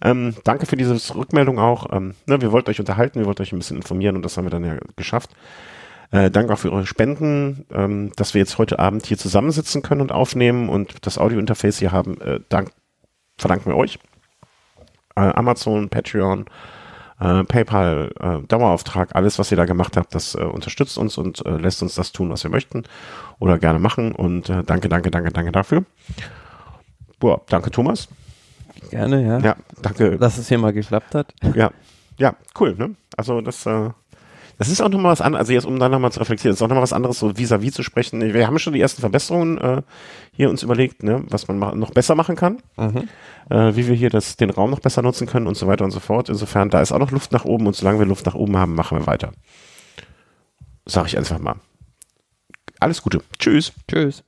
Ähm, danke für diese Rückmeldung auch. Ähm, ne, wir wollten euch unterhalten, wir wollten euch ein bisschen informieren und das haben wir dann ja geschafft. Äh, danke auch für eure Spenden, ähm, dass wir jetzt heute Abend hier zusammensitzen können und aufnehmen und das Audiointerface hier haben. Äh, dank, verdanken wir euch. Äh, Amazon, Patreon, äh, PayPal, äh, Dauerauftrag, alles, was ihr da gemacht habt, das äh, unterstützt uns und lässt uns das tun, was wir möchten oder gerne machen. Und danke, danke, danke, danke dafür. Boah, danke Thomas.
Gerne, ja.
Ja, danke.
Dass es hier mal geklappt hat.
Ja, ja, cool, ne? Also das, äh, das ist auch nochmal was anderes, also jetzt um da nochmal zu reflektieren, das ist auch nochmal was anderes, so vis-à-vis -vis zu sprechen. Wir haben schon die ersten Verbesserungen äh, hier uns überlegt, ne, was man noch besser machen kann, mhm. äh, wie wir hier das, den Raum noch besser nutzen können und so weiter und so fort. Insofern, da ist auch noch Luft nach oben und solange wir Luft nach oben haben, machen wir weiter. Sag ich einfach mal. Alles Gute. Tschüss.
Tschüss.